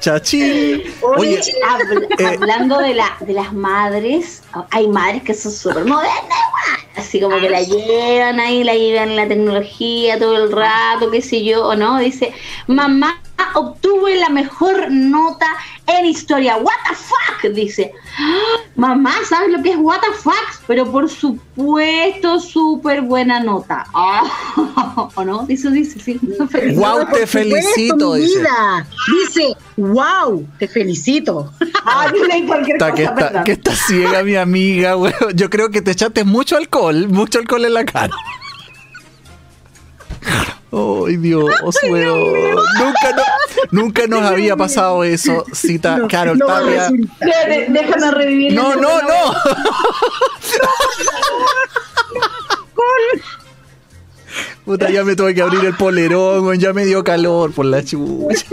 Chachín. Oye, Oye, habl- eh. hablando de, la, de las madres, hay madres que son súper modernas, así como que la llevan ahí, la llevan la tecnología todo el rato, qué sé yo, o no, dice, mamá obtuve la mejor nota en historia, what the fuck, dice, "Ah, mamá, ¿sabes lo que es what the fuck? Pero por supuesto, súper buena nota, Ah, o no, eso dice, sí. Guau, te supuesto, felicito, mi dice. wow, te felicito. Ah, leí cualquier Está, que, cosa, está, que está ciega mi amiga, weón. Yo creo que te echaste mucho alcohol, mucho alcohol en la cara. Ay, Dios, weón. Nunca, no- nunca nos había pasado eso. Cita Carol no va a Tapia. Déjame revivir. No, no, no. Puta, ya me tuve que abrir el polerón, ya me dio calor por la chucha.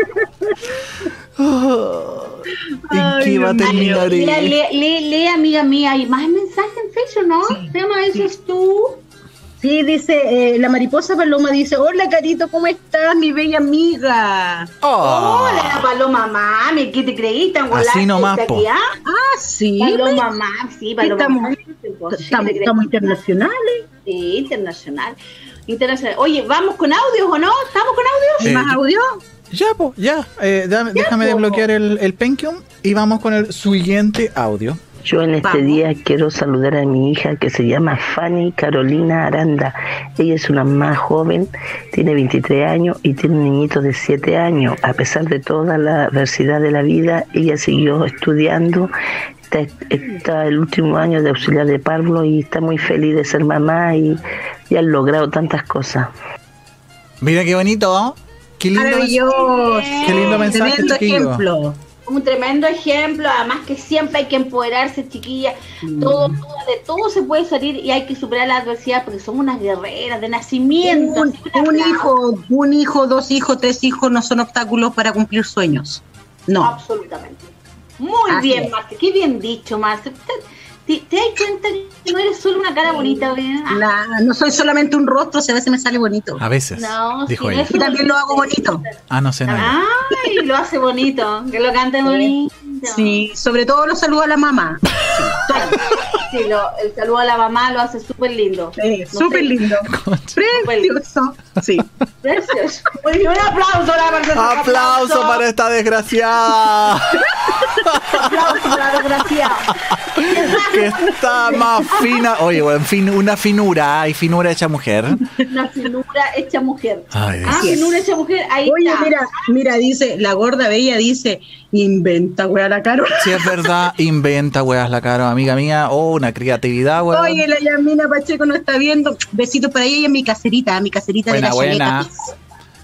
¿En qué va a terminar Lee, esto? lee, lee, lee, amiga mía, hay más mensajes en Facebook, ¿no? Tema, eso es tú. Sí, dice, eh, la mariposa paloma dice, hola Carito, ¿cómo estás, mi bella amiga? Oh. Hola, la paloma mami, ¿qué te creí tan Así nomás, po. aquí, ah? Ah, sí. Paloma mami, sí, paloma Estamos- mami. sí, Estamos, internacionales. Sí, internacional. Internacional. Oye, ¿vamos con audios o no? ¿Estamos con audios? Eh, ¿Más audio? Ya, pues, ya. Eh, dame- déjame po. desbloquear el, el Pentium y vamos con el siguiente audio. Yo en este Vamos. día quiero saludar a mi hija que se llama Fanny Carolina Aranda. Ella es una más joven, tiene 23 años y tiene un niñito de 7 años. A pesar de toda la adversidad de la vida, ella siguió estudiando. Está, está el último año de auxiliar de Pablo y está muy feliz de ser mamá y, y ha logrado tantas cosas. Mira qué bonito, ¿no? Qué lindo. Maravilloso. Qué lindo mensaje, Tremendo ejemplo. Un tremendo ejemplo, además que siempre hay que empoderarse, chiquilla. Todo, todo- de todo se puede salir y hay que superar la adversidad porque somos unas guerreras de nacimiento. Un, hijo, un hijo, dos hijos, tres hijos no son obstáculos para cumplir sueños. No. Absolutamente. Muy Así bien. Marce. Qué bien dicho, Marce. ¿Te, te, te das cuenta que no eres solo una cara bonita? La- no soy solamente un rostro, si a veces me sale bonito. A veces, No, dijo sí, ella. es- Y también lo hago bonito. Ah, no sé nada. Ay, lo hace bonito. Que lo cante bonito. Sí, sobre todo los saludo a la mamá. Sí, lo- el saludo a la mamá lo hace súper lindo. No Súper lindo. Precioso. Sí. Precioso. Un aplauso a la persona. Aplauso para esta desgraciada que está más fina. Oye, bueno, en fin, una finura, hay finura hecha mujer. Una finura hecha mujer. Ay. Ah, finura hecha mujer, ahí Oye, está. mira, mira, dice, la gorda bella dice, inventa, wea, la caro. Si es verdad, inventa, weas, la cara, amiga mía. Oh, una creatividad, weón. Oye, la Yamina Pacheco no está viendo. Besitos para ella y en mi caserita, mi caserita Buena, de la buena.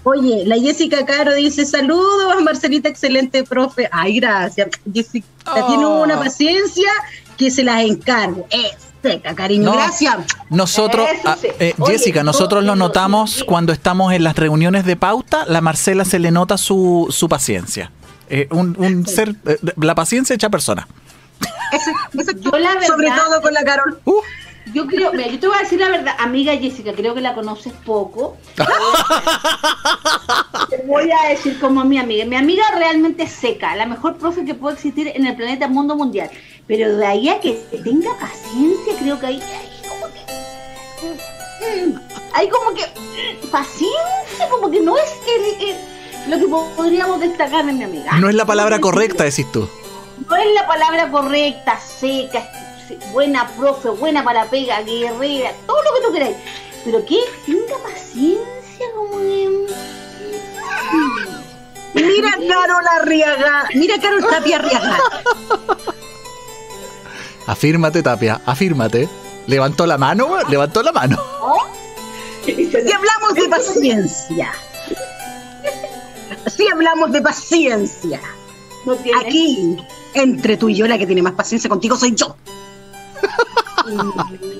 Oye, la Jessica Caro dice, saludos, Marcelita, excelente profe. Ay, gracias. Jessica Oh. tiene una paciencia que se las encargo. Es seca, cariño. No. Gracias. Nosotros, Eso ah, sí. eh, Oye, Jessica, nosotros lo notamos cuando estamos en las reuniones de pauta, la Marcela se le nota su, su paciencia. Eh, un, un ser, eh, la paciencia hecha persona. Ese- ese- Yo la verdad- Sobre todo con la Carol. Uh, Yo creo, mira, yo te voy a decir la verdad, amiga Jessica, creo que la conoces poco. te voy a decir como mi amiga. Mi amiga realmente seca, la mejor profe que puede existir en el planeta mundo mundial. Pero de ahí a que tenga paciencia, creo que hay, hay como que. mm, Hay como que. mm, Paciencia, como que no es el- el- lo que podríamos destacar en mi amiga. No es la palabra correcta, decís tú. No es la palabra correcta, seca, buena profe, buena para pega, guerrera, todo lo que tú queráis. Pero que tenga paciencia, como de... Mira Carol Arriaga, mira Carol Tapia Arriaga. Afírmate, Tapia, afírmate. Levantó la mano, levantó la mano. Si hablamos de paciencia. Si hablamos de paciencia. No. Aquí, entre tú y yo, la que tiene más paciencia contigo soy yo.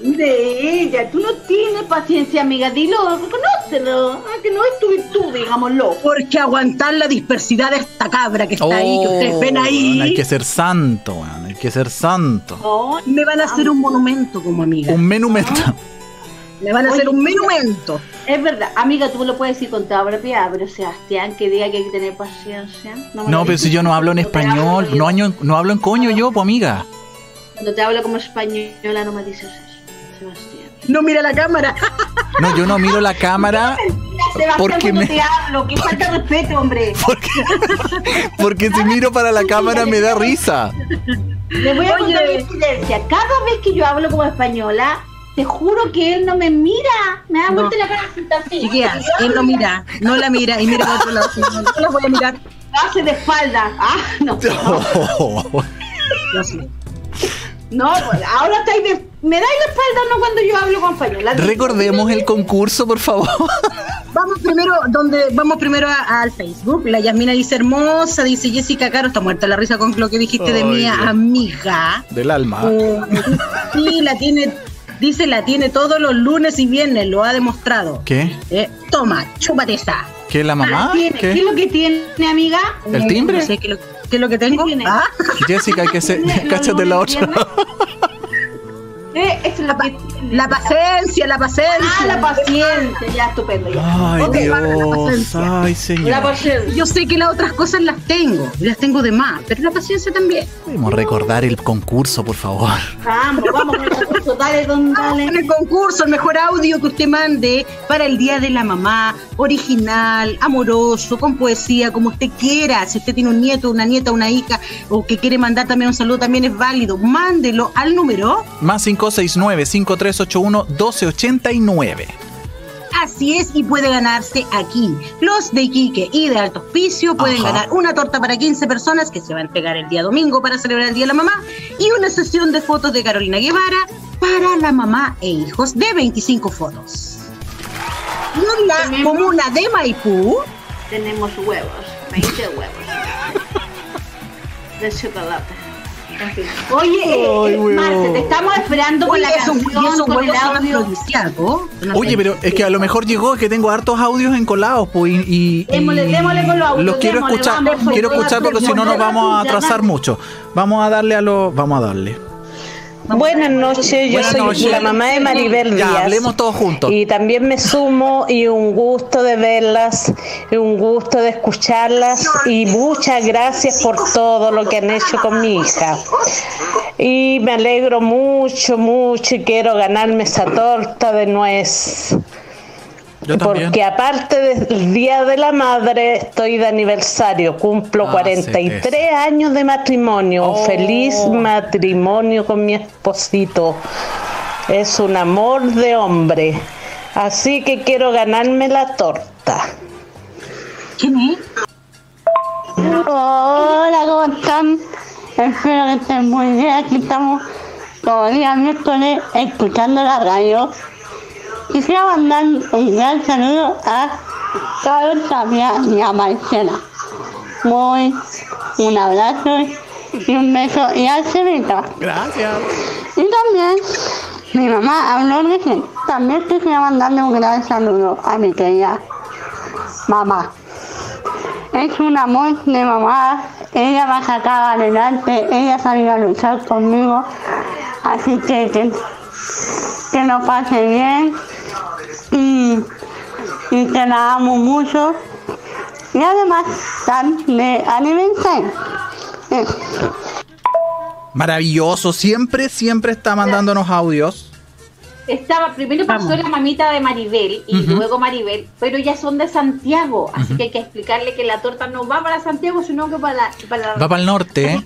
De ella, tú no tienes paciencia, amiga, dilo, reconócelo. Ah, que no es tu virtud, digámoslo. Porque aguantar la dispersidad de esta cabra que está ahí, que ustedes ven Oh, ahí, Hay que ser santo, hay que ser santo. No, me van a hacer un monumento como amiga. Un menumento. Me van a hacer un monumento. es verdad, amiga, tú lo puedes decir con toda propiedad, pero Sebastián, que diga que hay que tener paciencia. No, pero si yo no hablo en español, no, año- no hablo en coño yo, pues amiga. Cuando te hablo como española, no me dices eso, Sebastián. No mira la cámara. No, yo no miro la cámara Sebastián, Porque me- te hablo, que falta de respeto, hombre. porque, porque si miro para la cámara me da risa. Le voy a Oye. contar mi experiencia. Cada vez que yo hablo como española, te juro que él no me mira. Me da No. vuelta la cara así. Chiquillas, él no mira, no la mira y mira para otro lado. No, no la voy a mirar. Lo hace de espalda. Ah, no. Yo sí. No, pues, ahora estáis de... ¿Me dais la espalda no cuando yo hablo con española? Recordemos el concurso, por favor. Vamos primero, donde, vamos primero a- al Facebook. La Yasmina dice hermosa, dice Jessica Caro, está muerta la risa con lo que dijiste de mi amiga. Del alma. Eh, sí, la tiene, dice la tiene todos los lunes y viernes, lo ha demostrado. ¿Qué? Eh, toma, chúpate esa. ¿Qué es la mamá? Ah, ¿Tiene- ¿Qué? ¿Qué? es lo que tiene, amiga? ¿El timbre? No sé qué, es lo- qué es lo que tengo. Ah, Jessica, hay que ser. ¿Tiene los Cáchate la otra. Eh, es lo que tiene. la paciencia, la paciencia. Ah, la paciencia. Ya, estupendo. Ya. Ay, Ok, para la Dios. paciencia. Ay, La señor. paciencia. Yo sé que las otras cosas las tengo, las tengo de más, pero la paciencia también. Podemos recordar el concurso, por favor. Vamos, vamos con el concurso. Dale, don, Vamos dale. con el concurso, el mejor audio que usted mande para el Día de la Mamá, original, amoroso, con poesía, como usted quiera. Si usted tiene un nieto, una nieta, una hija, o que quiere mandar también un saludo, también es válido. Mándelo al número. Más 569-5381-1289. Así es, y puede ganarse aquí. Los de Iquique y de Alto Hospicio pueden Ajá. ganar una torta para 15 personas que se va a entregar el día domingo para celebrar el Día de la Mamá y una sesión de fotos de Carolina Guevara para la mamá e hijos de 25 fotos. Y en la Tenemos- comuna de Maipú, Tenemos huevos. 20 huevos. De chocolate. En fin. Oye, eh, Ay, eh. Marce, te estamos esperando con la canción, con el audio. Oye, pero es que a lo mejor llegó que tengo hartos audios encolados, pues, y, y- Démosle, y démosle con los audios, los quiero escuchar, vamos, quiero escuchar porque si no nos vamos, a atrasar mucho. Vamos a darle a los, vamos a darle. Buenas noches, yo Buenas soy noches. la mamá de Maribel Ya, Díaz. hablemos todos juntos. Y también me sumo y un gusto de verlas, y un gusto de escucharlas y muchas gracias por todo lo que han hecho con mi hija. Y me alegro mucho, mucho y quiero ganarme esa torta de nuez. Yo también. Porque aparte del Día de la Madre, estoy de aniversario, cumplo Ah, 43 sí, años de matrimonio, Oh. feliz matrimonio con mi esposito. Es un amor de hombre. Así que quiero ganarme la torta. ¿quién es? Hola, ¿cómo están? Espero que estén muy bien. Aquí estamos como día miércoles escuchando la radio. Quisiera mandar un gran saludo a Carlos Tapia y a Marcela. Muy un abrazo y un beso y al Cevita. Gracias. Y también mi mamá habló recién. También quisiera mandarle un gran saludo a mi querida mamá. Es un amor de mamá. Ella me ha sacado adelante. Ella ha salido a luchar conmigo. Así que, que que lo pase bien y, y que la amo mucho. Y además, de aniversario. Maravilloso, siempre, siempre está mandándonos audios. Estaba, primero pasó la mamita de Maribel y luego Maribel, pero ya son de Santiago, así que hay que explicarle que la torta no va para Santiago, sino que para, para va para el norte.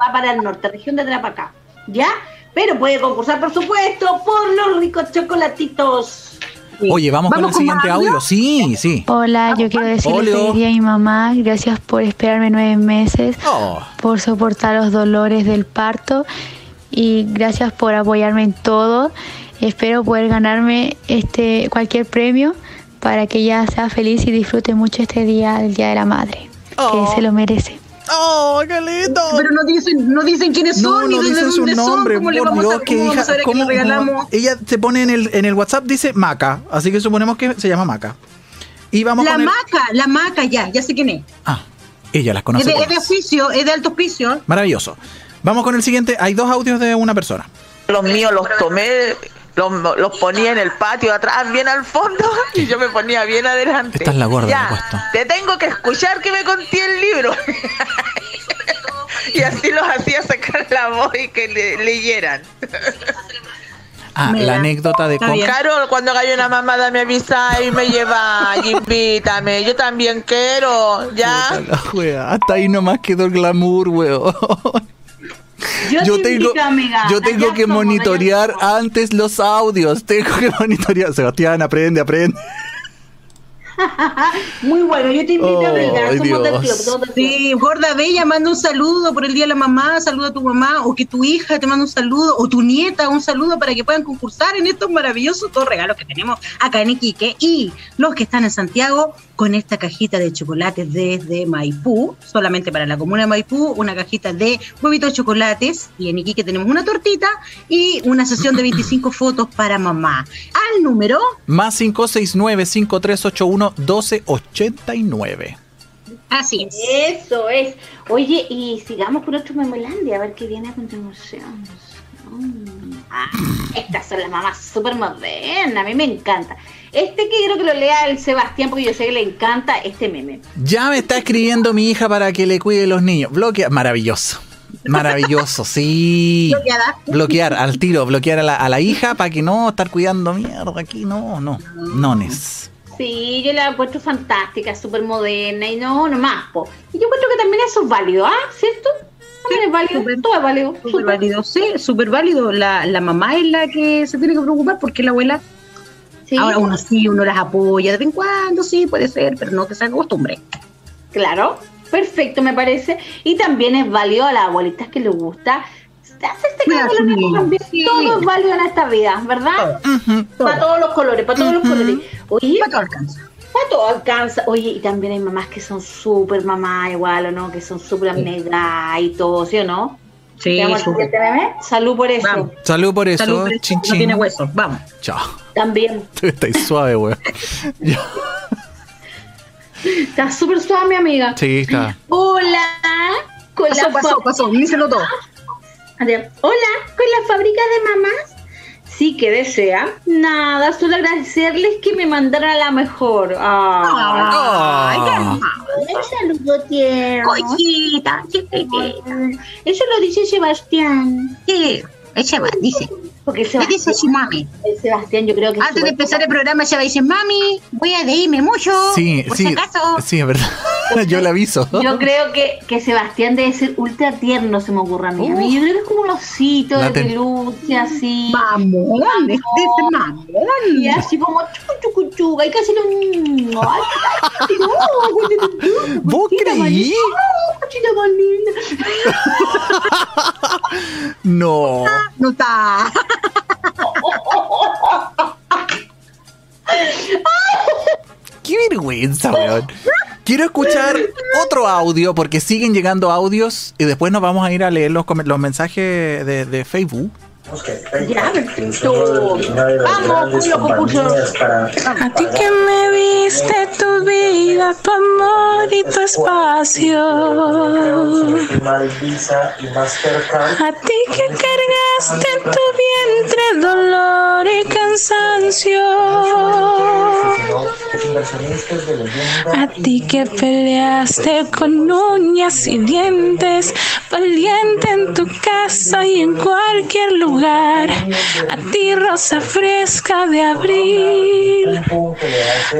Va para el norte, región de Trapacá. ¿Ya? Pero puede concursar, por supuesto, por los ricos chocolatitos. Oye, vamos, con el siguiente audio? Sí, sí. Hola, yo quiero decirle feliz día a mi mamá. Gracias por esperarme nueve meses, oh. por soportar los dolores del parto y gracias por apoyarme en todo. Espero poder ganarme este cualquier premio para que ella sea feliz y disfrute mucho este día del Día de la Madre, que Oh. se lo merece. ¡Oh, qué lindo! Pero no dicen, no dicen quiénes No, son no ni desde dicen su dónde nombre, son. ¿Cómo le por vamos a, Dios, que cómo vamos hija, a saber a quién ¿cómo- le regalamos? cómo- ella se pone en el, en el WhatsApp, dice Maca, así que suponemos que se llama Maca. Y vamos La con el- maca, la maca, ya, ya sé quién es. Ah, ella las Es conoce de, es de oficio, es de alto oficio. Maravilloso. Vamos con el siguiente. Hay dos audios de una persona. Los míos los tomé, los, los ponía en el patio atrás, bien al fondo, y yo me ponía bien adelante. Esta es la gorda, Ya, te tengo que escuchar que me conté el libro. y así los hacía sacar la voz y que le- leyeran. Ah, Mira. la anécdota de cómo. Carol, cuando haya una mamada me avisa y me lleva y invítame. Yo también quiero, ¿ya? La wea, Hasta ahí nomás quedó el glamour, weón. Yo te tengo, amiga. yo tengo que somos, monitorear antes los audios. Tengo que monitorear. Sebastián, aprende, aprende. Muy bueno, yo te invito a amiga. Ay, Somos del club, Dios. todos del club. Sí, gorda bella, manda un saludo por el día de la mamá, saluda a tu mamá, o que tu hija te manda un saludo, o tu nieta un saludo para que puedan concursar en estos maravillosos dos regalos que tenemos acá en Iquique. Y los que están en Santiago, con esta cajita de chocolates desde Maipú, solamente para la comuna de Maipú, una cajita de huevitos de chocolates, y en Iquique tenemos una tortita y una sesión de 25 fotos para mamá. Al número Más 569-5381-1289. Así es. Eso es. Oye, y sigamos con otro Memolandia, a ver qué viene a continuación. Mm, ah, estas son las mamás súper modernas, a mí me encanta. Este que quiero que lo lea el Sebastián, porque yo sé que le encanta este meme. Ya me está escribiendo mi hija para que le cuide los niños. Bloquea. Maravilloso. Maravilloso, sí. Bloqueada. Bloquear al tiro, bloquear a la, a la hija para que no estar cuidando mierda aquí. No, no. Nones. Sí, yo la encuentro fantástica, súper moderna y no, no más, po. Y yo encuentro que también eso es válido, ¿ah? ¿Cierto? También es válido, todo es válido. Súper válido, sí, súper válido. La, la mamá es la que se tiene que preocupar porque la abuela. Ahora uno sí, uno las apoya de vez en cuando, sí, puede ser, pero no que se acostumbre. Claro, perfecto, me parece. Y también es válido a las abuelitas que les gusta hacerse cargo de los niños también. Todo es válido en esta vida, ¿verdad? Para todos los colores, para todos los colores. Oye, para todo alcanza. Para todo alcanza. Oye, y también hay mamás que son súper mamás igual, ¿o no? Que son súper abnegadas y todo, ¿sí o no? Sí. Salud por eso. Salud por eso. Salud por eso, Chin, no tiene hueso, vamos. Chao. También. Estáis suave, weón. Ya. Está súper suave, mi amiga. Sí, está. Hola. Con Pasó, la pasó, pasó. A ver, Hola, con la fábrica de mamás. Sí, que desea. Nada, solo agradecerles que me mandaron a la mejor. Ay, qué hermoso. Un saludo tierno. Cosita, Eso lo dice Sebastián. Sí, ese va, dice. Porque el ¿Qué Sebastián, dice su mami? el Sebastián yo creo que... Antes de empezar el programa, se va a decir, mami, voy a reírme mucho. Sí, por sí. si acaso. Sí, es verdad. Yo le aviso. Yo creo que, que Sebastián debe ser ultra tierno, se me ocurre a mí. Mí Yo creo que es como un osito de ten- peluche, así. Mamón, este es mamón. Y así como chucu, chucu, chucu, y casi lo... Ay, ay, no, ¿Vos creí? cochita más linda. No. No está. Qué vergüenza, weón. Quiero escuchar otro audio porque siguen llegando audios y después nos vamos a ir a leer los, los mensajes de, de Facebook. Vamos. A ti que me diste tu vida, tu amor y tu espacio. A ti que cargaste en tu vientre dolor y cansancio. A ti que peleaste con uñas y dientes, valiente en tu casa y en cualquier lugar. A ti rosa fresca de abril.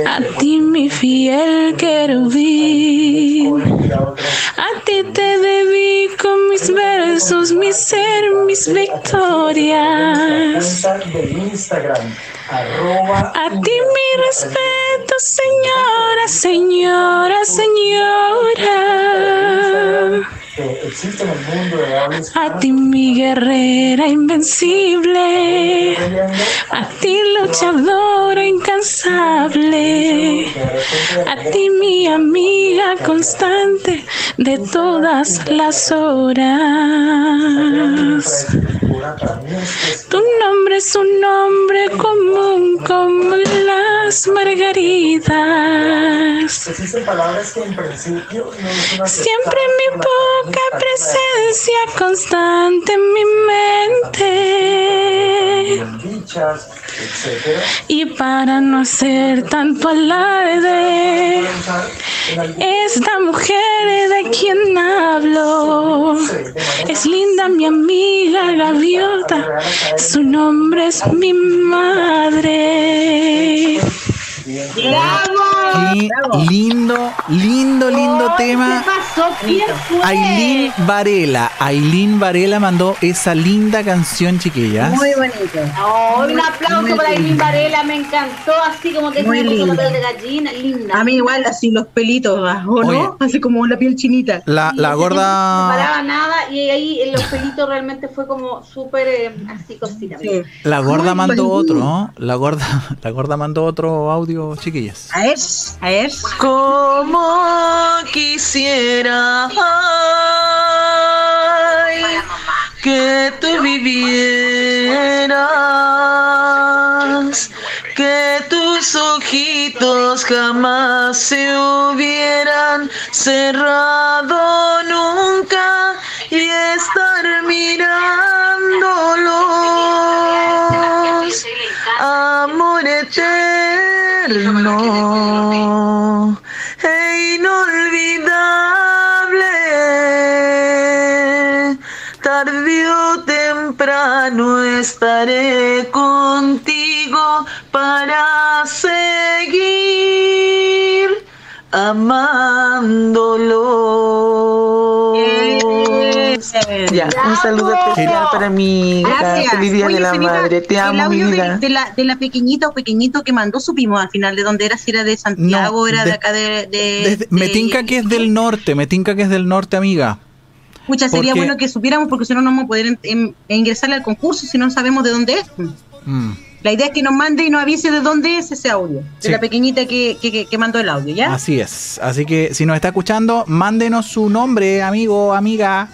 A ti mi fiel querubín. A ti te dedico mis versos, mi ser, mis victorias. A ti mi respeto, señora, señora, señora. A ti mi guerrera invencible, a ti luchadora incansable, a ti mi amiga constante de todas las horas. Tu nombre es un nombre común como las margaritas. Siempre mi poca presencia constante en mi mente. Y para no hacer tanto alarde, esta mujer de quien hablo es linda mi amiga su nombre es mi madre. Qué lindo, lindo, lindo tema. Aileen Varela. Aileen Varela mandó esa linda canción, chiquillas. Muy bonito. Oh, un aplauso para Aileen Varela, me encantó, así como que Muy papel de gallina, linda. A mí igual, así los pelitos, ¿o no? Así como la piel chinita. La, la No gorda. paraba nada y ahí en los pelitos realmente fue como súper eh, así cosita. La gorda Muy mandó bonito. otro, ¿no? La gorda, la gorda mandó otro audio, chiquillas. A ver, a ver. Como quisiera ay, que tú vivieras, que tus ojitos jamás se hubieran cerrado nunca y estar mirándolos. Amor eterno e inolvidable. Tarde o temprano estaré contigo para seguir amándolos. Ya, un saludo especial para mi hija. Gracias. Feliz Día de la Madre. Te amo, audio de, vida. de la, de la pequeñita o pequeñito que mandó, supimos al final de dónde era, si era de Santiago, era de, de- acá de... de, Desde- me tinca que es del norte, me tinca que es del norte, amiga. Pucha, sería porque- bueno que supiéramos porque si no no vamos a poder en- en- ingresarle al concurso si no sabemos de dónde es. Mm. La idea es que nos mande y nos avise de dónde es ese audio. Sí. De la pequeñita que, que, que- que mandó el audio, ¿ya? Así es. Así que si nos está escuchando, mándenos su nombre, amigo, amiga.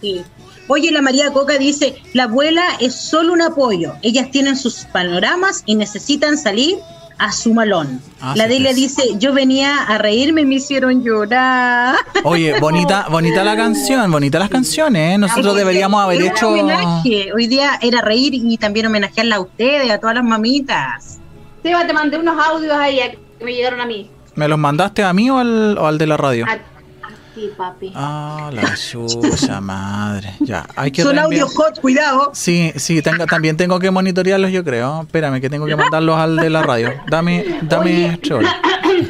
Sí. Oye, la María Coca dice, la abuela es solo un apoyo. Ellas tienen sus panoramas y necesitan salir a su malón. Así la Delia es. dice, yo venía a reírme y me hicieron llorar. Oye, bonita, bonita la canción, bonita las canciones, ¿eh? Nosotros deberíamos haber hecho. homenaje. Hoy día era reír y también homenajearla a ustedes, a todas las mamitas. Seba, te mandé unos audios ahí a- que me llegaron a mí. ¿Me los mandaste a mí o al, o al de la radio? A- Sí, papi. Ah, la chucha madre. Ya, hay que Son reenviar- audios hot, cuidado. Sí, sí, tengo, también tengo que monitorearlos, yo creo. Espérame, que tengo que mandarlos al de la radio. Dame, dame.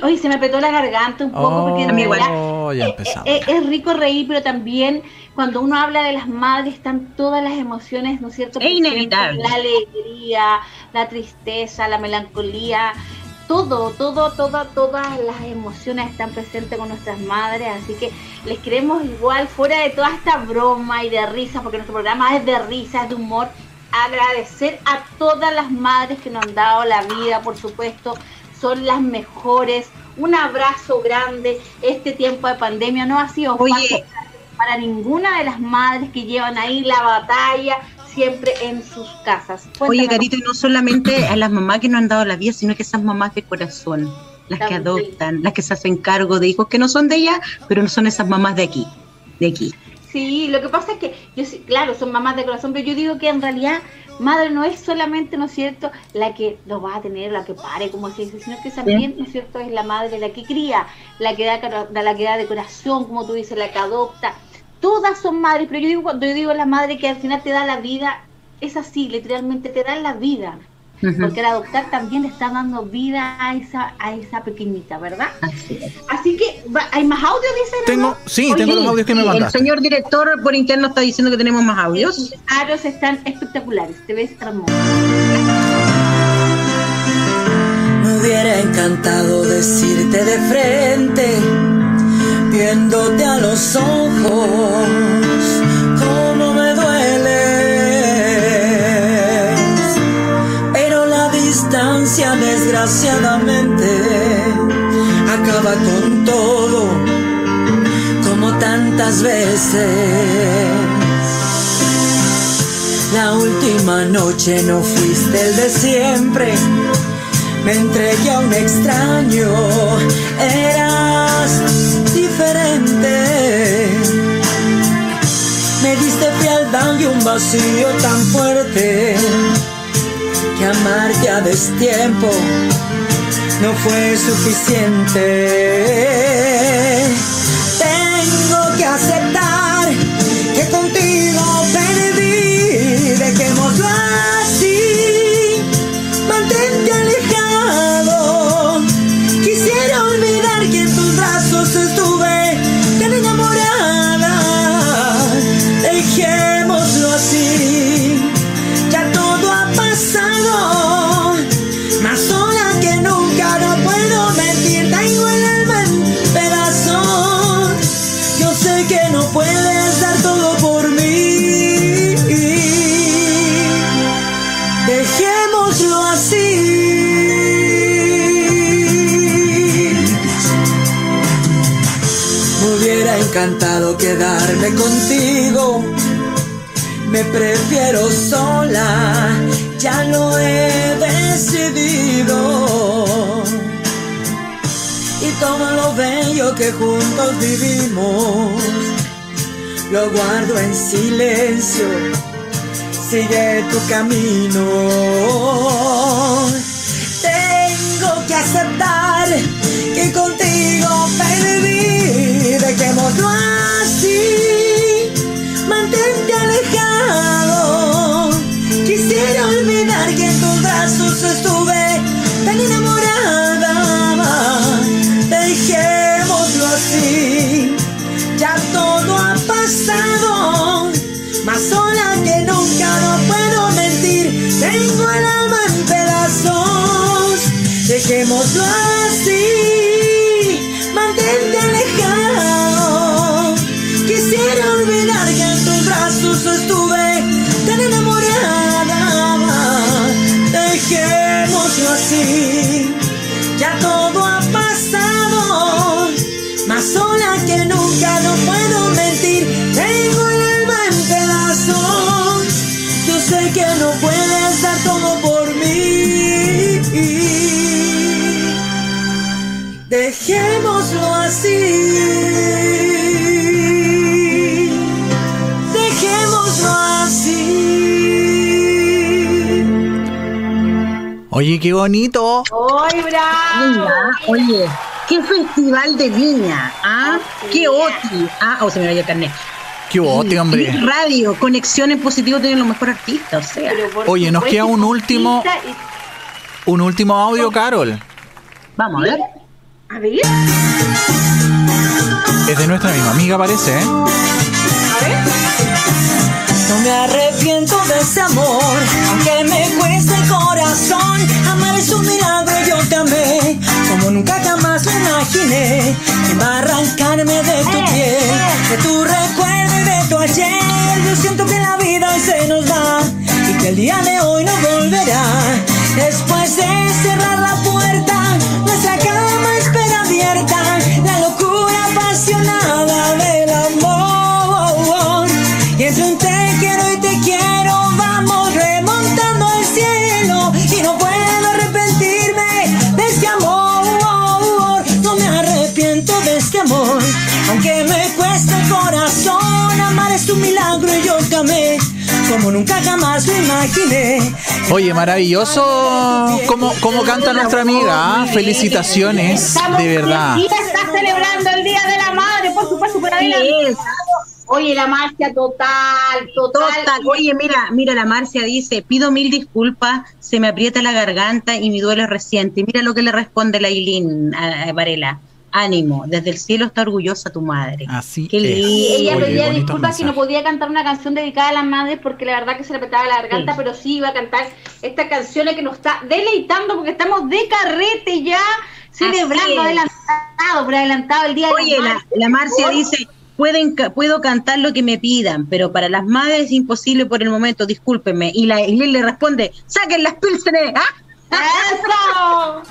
Oye, se me petó la garganta un poco porque en realidad Oh, ya empezamos. es, es rico reír, pero también cuando uno habla de las madres están todas las emociones, ¿no es cierto? Es inevitable. La alegría, la tristeza, la melancolía, todo, todo, todo, todas las emociones están presentes con nuestras madres, así que les queremos igual, fuera de toda esta broma y de risa, porque nuestro programa es de risa, es de humor, agradecer a todas las madres que nos han dado la vida, por supuesto, son las mejores. Un abrazo grande. Este tiempo de pandemia no ha sido Oye. fácil para ninguna de las madres que llevan ahí la batalla, siempre en sus casas. Oye, Carito, y no solamente a las mamás que no han dado la vida, sino que esas mamás de corazón, las que adoptan, las que se hacen cargo de hijos que no son de ella, pero no son esas mamás de aquí, de aquí. Sí, lo que pasa es que, yo claro, son mamás de corazón, pero yo digo que en realidad madre no es solamente, ¿no es cierto?, la que lo va a tener, la que pare, como se dice, sino que también, ¿no es cierto?, es la madre la que cría, la que da, la que da de corazón, como tú dices, la que adopta. Todas son madres, pero yo digo, cuando yo digo la madre que al final te da la vida, es así, literalmente te da la vida. Porque el adoptar también le está dando vida a esa, a esa pequeñita, ¿verdad? Así, que, ¿hay más audios, dice? Tengo, sí, tengo los audios que me mandaste. El señor director por interno está diciendo que tenemos más audios. Los aros están espectaculares, te ves hermoso. Me hubiera encantado decirte de frente, viéndote a los ojos desgraciadamente acaba con todo como tantas veces. La última noche no fuiste el de siempre, me entregué a un extraño, eras diferente. Me diste frialdad y un vacío tan fuerte que amarte a destiempo no fue suficiente. Contigo. Me prefiero sola, ya lo he decidido. Y todo lo bello que juntos vivimos, lo guardo en silencio. Sigue tu camino. Tengo que aceptar que contigo perdí dejémoslo así, brazos estuve tan enamorada. Dejémoslo así, ya todo ha pasado. Más sola que nunca, no puedo mentir. Tengo el alma en pedazos. Dejémoslo así, Oye, qué bonito. ¡Ay, bravo! Mira, oye, qué festival de viña, ¿ah? Qué oti, ah, o se me vaya el carnet. Qué bote, hombre. Y Radio, conexión en positivo tienen los mejores artistas, o sea. Oye, nos queda un último, un último audio, Carol. Vamos a ver. A ver. Es de nuestra misma amiga, parece, ¿eh? No me arrepiento de ese amor, aunque me cueste el corazón. Amar es un milagro, yo te amé, como nunca jamás lo imaginé. Que va a arrancarme de tu piel, de tu recuerdo y de tu ayer. Yo siento que la vida hoy se nos va y que el día de hoy no volverá. Después de cerrar la puerta, nuestra cama espera abierta. Como nunca jamás lo imaginé. Oye, maravilloso cómo, cómo canta nuestra amiga. ¿ah? Felicitaciones, de verdad. Y está celebrando el Día de la Madre, por supuesto, por ahí. Sí. Oye, la marcha total, total. Total. Oye, mira, mira, la Marcia dice, pido mil disculpas, se me aprieta la garganta y mi duelo es reciente. Mira lo que le responde la Ailín a, a Varela. Ánimo, desde el cielo está orgullosa tu madre. Así Qué es. lindo. Y ella Oye, pedía disculpas que no podía cantar una canción dedicada a las madres porque la verdad que se le apretaba la garganta, Sí. pero sí iba a cantar esta canción que nos está deleitando porque estamos de carrete ya, celebrando adelantado, por adelantado el día Oye, de la, las la Marcia dice, pueden puedo cantar lo que me pidan, pero para las madres es imposible por el momento, discúlpenme. Y la Ailín le responde, saquen las pilsenes. ¿ah? ¡Eso!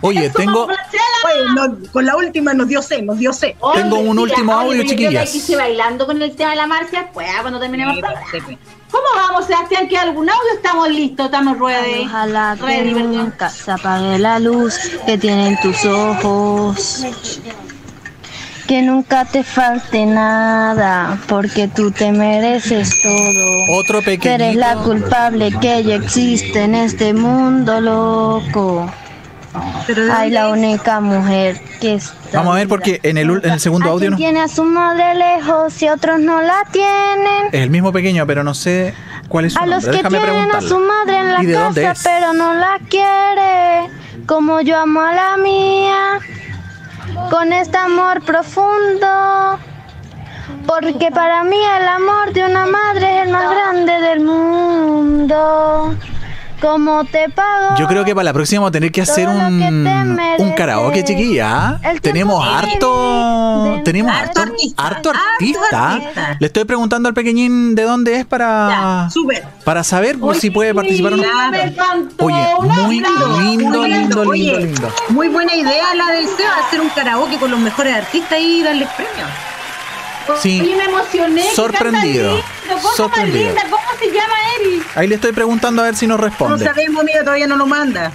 Oye, tengo, Oye, no, con la última nos dio C, nos dio C. Tengo un último audio, oye, yo chiquillas. Se bailando con el tema de la marcha, pues ah, cuando terminemos. Sí, sí, sí. ¿Cómo vamos, Sebastián? ¿Queda algún audio? Estamos listos, estamos ready. Ojalá que Ready, nunca se apague la luz que tienen tus ojos. Que nunca te falte nada, porque tú te mereces todo. otro Tú eres la culpable que ella existe en este mundo loco. Pero ¿de Ay, la única mujer que está. Vamos a ver porque en el, ul- en el segundo audio no. tiene a su madre lejos y otros no la tienen. Es el mismo pequeño, pero no sé cuál es su A los que Déjame tienen a su madre en la ¿Y de dónde casa pero no la quiere, como yo amo a la mía, con este amor profundo. Porque para mí el amor de una madre es el más grande del mundo. Como te pago. Yo creo que para la próxima vamos a tener que hacer Todo que un, un karaoke, chiquilla. Tenemos harto, tenemos harto, artista. artista. Le estoy preguntando al pequeñín de dónde es para, Ya, para saber pues, si puede participar o no. Oye, muy lindo, lindo, lindo, Oye, lindo. Muy buena idea la del Seba, hacer un karaoke con los mejores artistas y darles premios. Sí. Oye, me emocioné. Sorprendido. Cosa más linda. ¿Cómo se llama Eri? Ahí le estoy preguntando a ver si nos No responde. sabemos, mira, todavía no lo manda.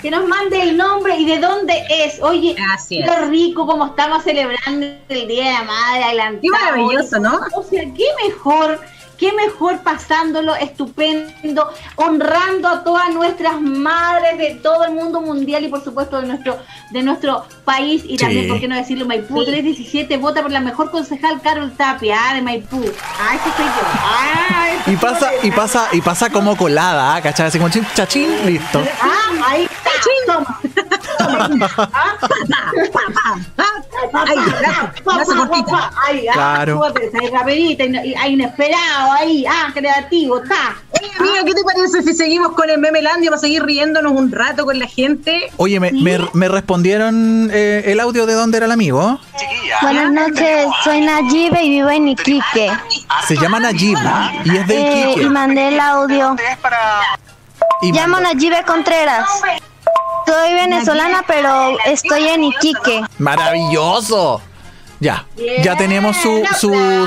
Que nos mande el nombre y de dónde es. Oye, qué rico como estamos celebrando el Día de la Madre adelantado. Qué maravilloso, ¿no? O sea, qué mejor, qué mejor pasándolo estupendo, honrando a todas nuestras madres de todo el mundo mundial y por supuesto de nuestro de nuestro país y Sí. también, ¿por qué no decirlo? Maipú 317 vota por la mejor concejal Carol Tapia ah, de Maipú. Ah, ese soy yo. Ah, Y pasa, y pasa, y pasa como colada, ¿ah? ¿cachai? Así como chin, chachín, listo. Ah, ahí está. Toma. Ah, Ay, Claro. súbete, ahí rapidita, in- y- ahí inesperado, ahí, ah, creativo, está. Oye, amiga, ¿qué te parece si seguimos con el Memelandia para seguir riéndonos un rato con la gente? Oye, me, me, me respondieron eh, el audio de dónde era el amigo. Buenas noches, soy Nayibe y vivo en Iquique. Se llama Nayib y es de Eh, y Iquique. mandé el audio. Y Llamo Nayibe Contreras. Soy venezolana, pero estoy en Iquique. Maravilloso. Ya, ya tenemos su,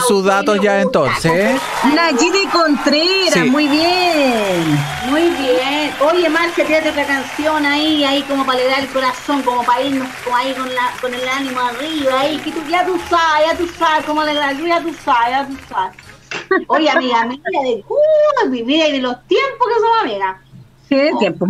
sus datos ya entonces. Nayide Contreras, Sí. muy bien. Muy bien. Oye, Marcia, tírate otra canción ahí, ahí como para alegrar el corazón, como para irnos como ahí con, la, con el ánimo arriba, ahí, que tú ya tú sabes, ya tú sabes cómo alegrar, ya tú sabes, ya tú sabes. Oye, amiga, amiga de uh, vivir y de los tiempos que somos amigas. Tiempo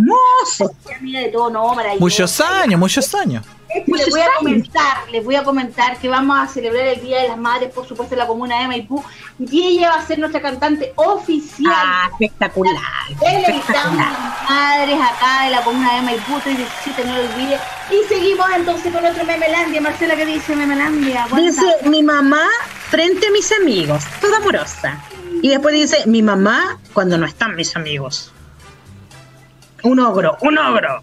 de todo, no. Muchos años, muchos años. les voy a comentar, les voy a comentar que vamos a celebrar el Día de las Madres, por supuesto, en la comuna de Maipú, y ella va a ser nuestra cantante oficial. Ah, espectacular. A las madres acá de la comuna de Maipú, 317, no lo olvide. Y seguimos entonces con otro Memelandia. Marcela, ¿qué dice Memelandia? Dice mi mamá frente a mis amigos, toda amorosa. Y después dice mi mamá cuando no están mis amigos. Un ogro, un ogro.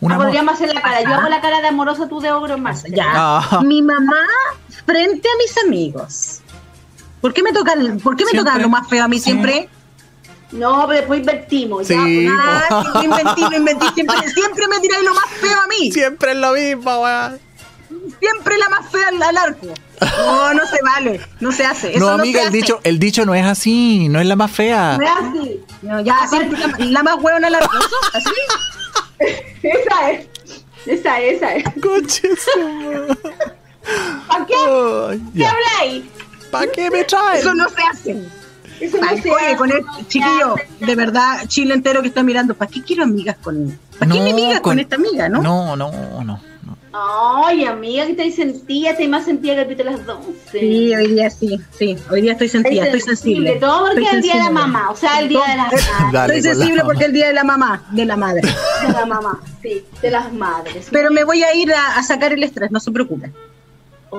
Un Ah, podríamos hacer la cara. Yo hago la cara de amorosa, tú de ogro, Marcela. Ya. Ah. Mi mamá frente a mis amigos. ¿Por qué me toca, por qué me Siempre. toca lo más feo a mí siempre? No, pero después invertimos. Sí. ya, Ah, sí. Siempre, siempre me tiráis lo más feo a mí. Siempre es lo mismo, weón. Siempre la más fea al, al arco. No, no se vale. No se hace. Eso No, amiga, el hace. dicho, el dicho no es así, no es la más fea. No es así. No, ya, siempre la, la más hueona. ¿Eso? ¿Así? Esa es. Esa es, esa es. Coche su ¿Para qué? madre. ¿Qué habláis? ¿Para qué me traes? Eso no se hace. Eso no Ay, se oye, hace. con el chiquillo, de verdad, Chile entero que está mirando, ¿para qué quiero amigas con ¿Para qué me amigas con, con- esta amiga, no? No, no, no. Ay, amiga, que te sentía, te más sentía que a las 12. Sí, hoy día sí, sí, hoy día estoy sentida, estoy sensible. Todo porque Estoy es el día de la sensible. mamá, o sea, el día de las madres. Dale Estoy la sensible porque es el día de la mamá, de la madre. De la mamá, sí, de las madres. Pero me voy a ir a, a sacar el estrés, no se preocupe.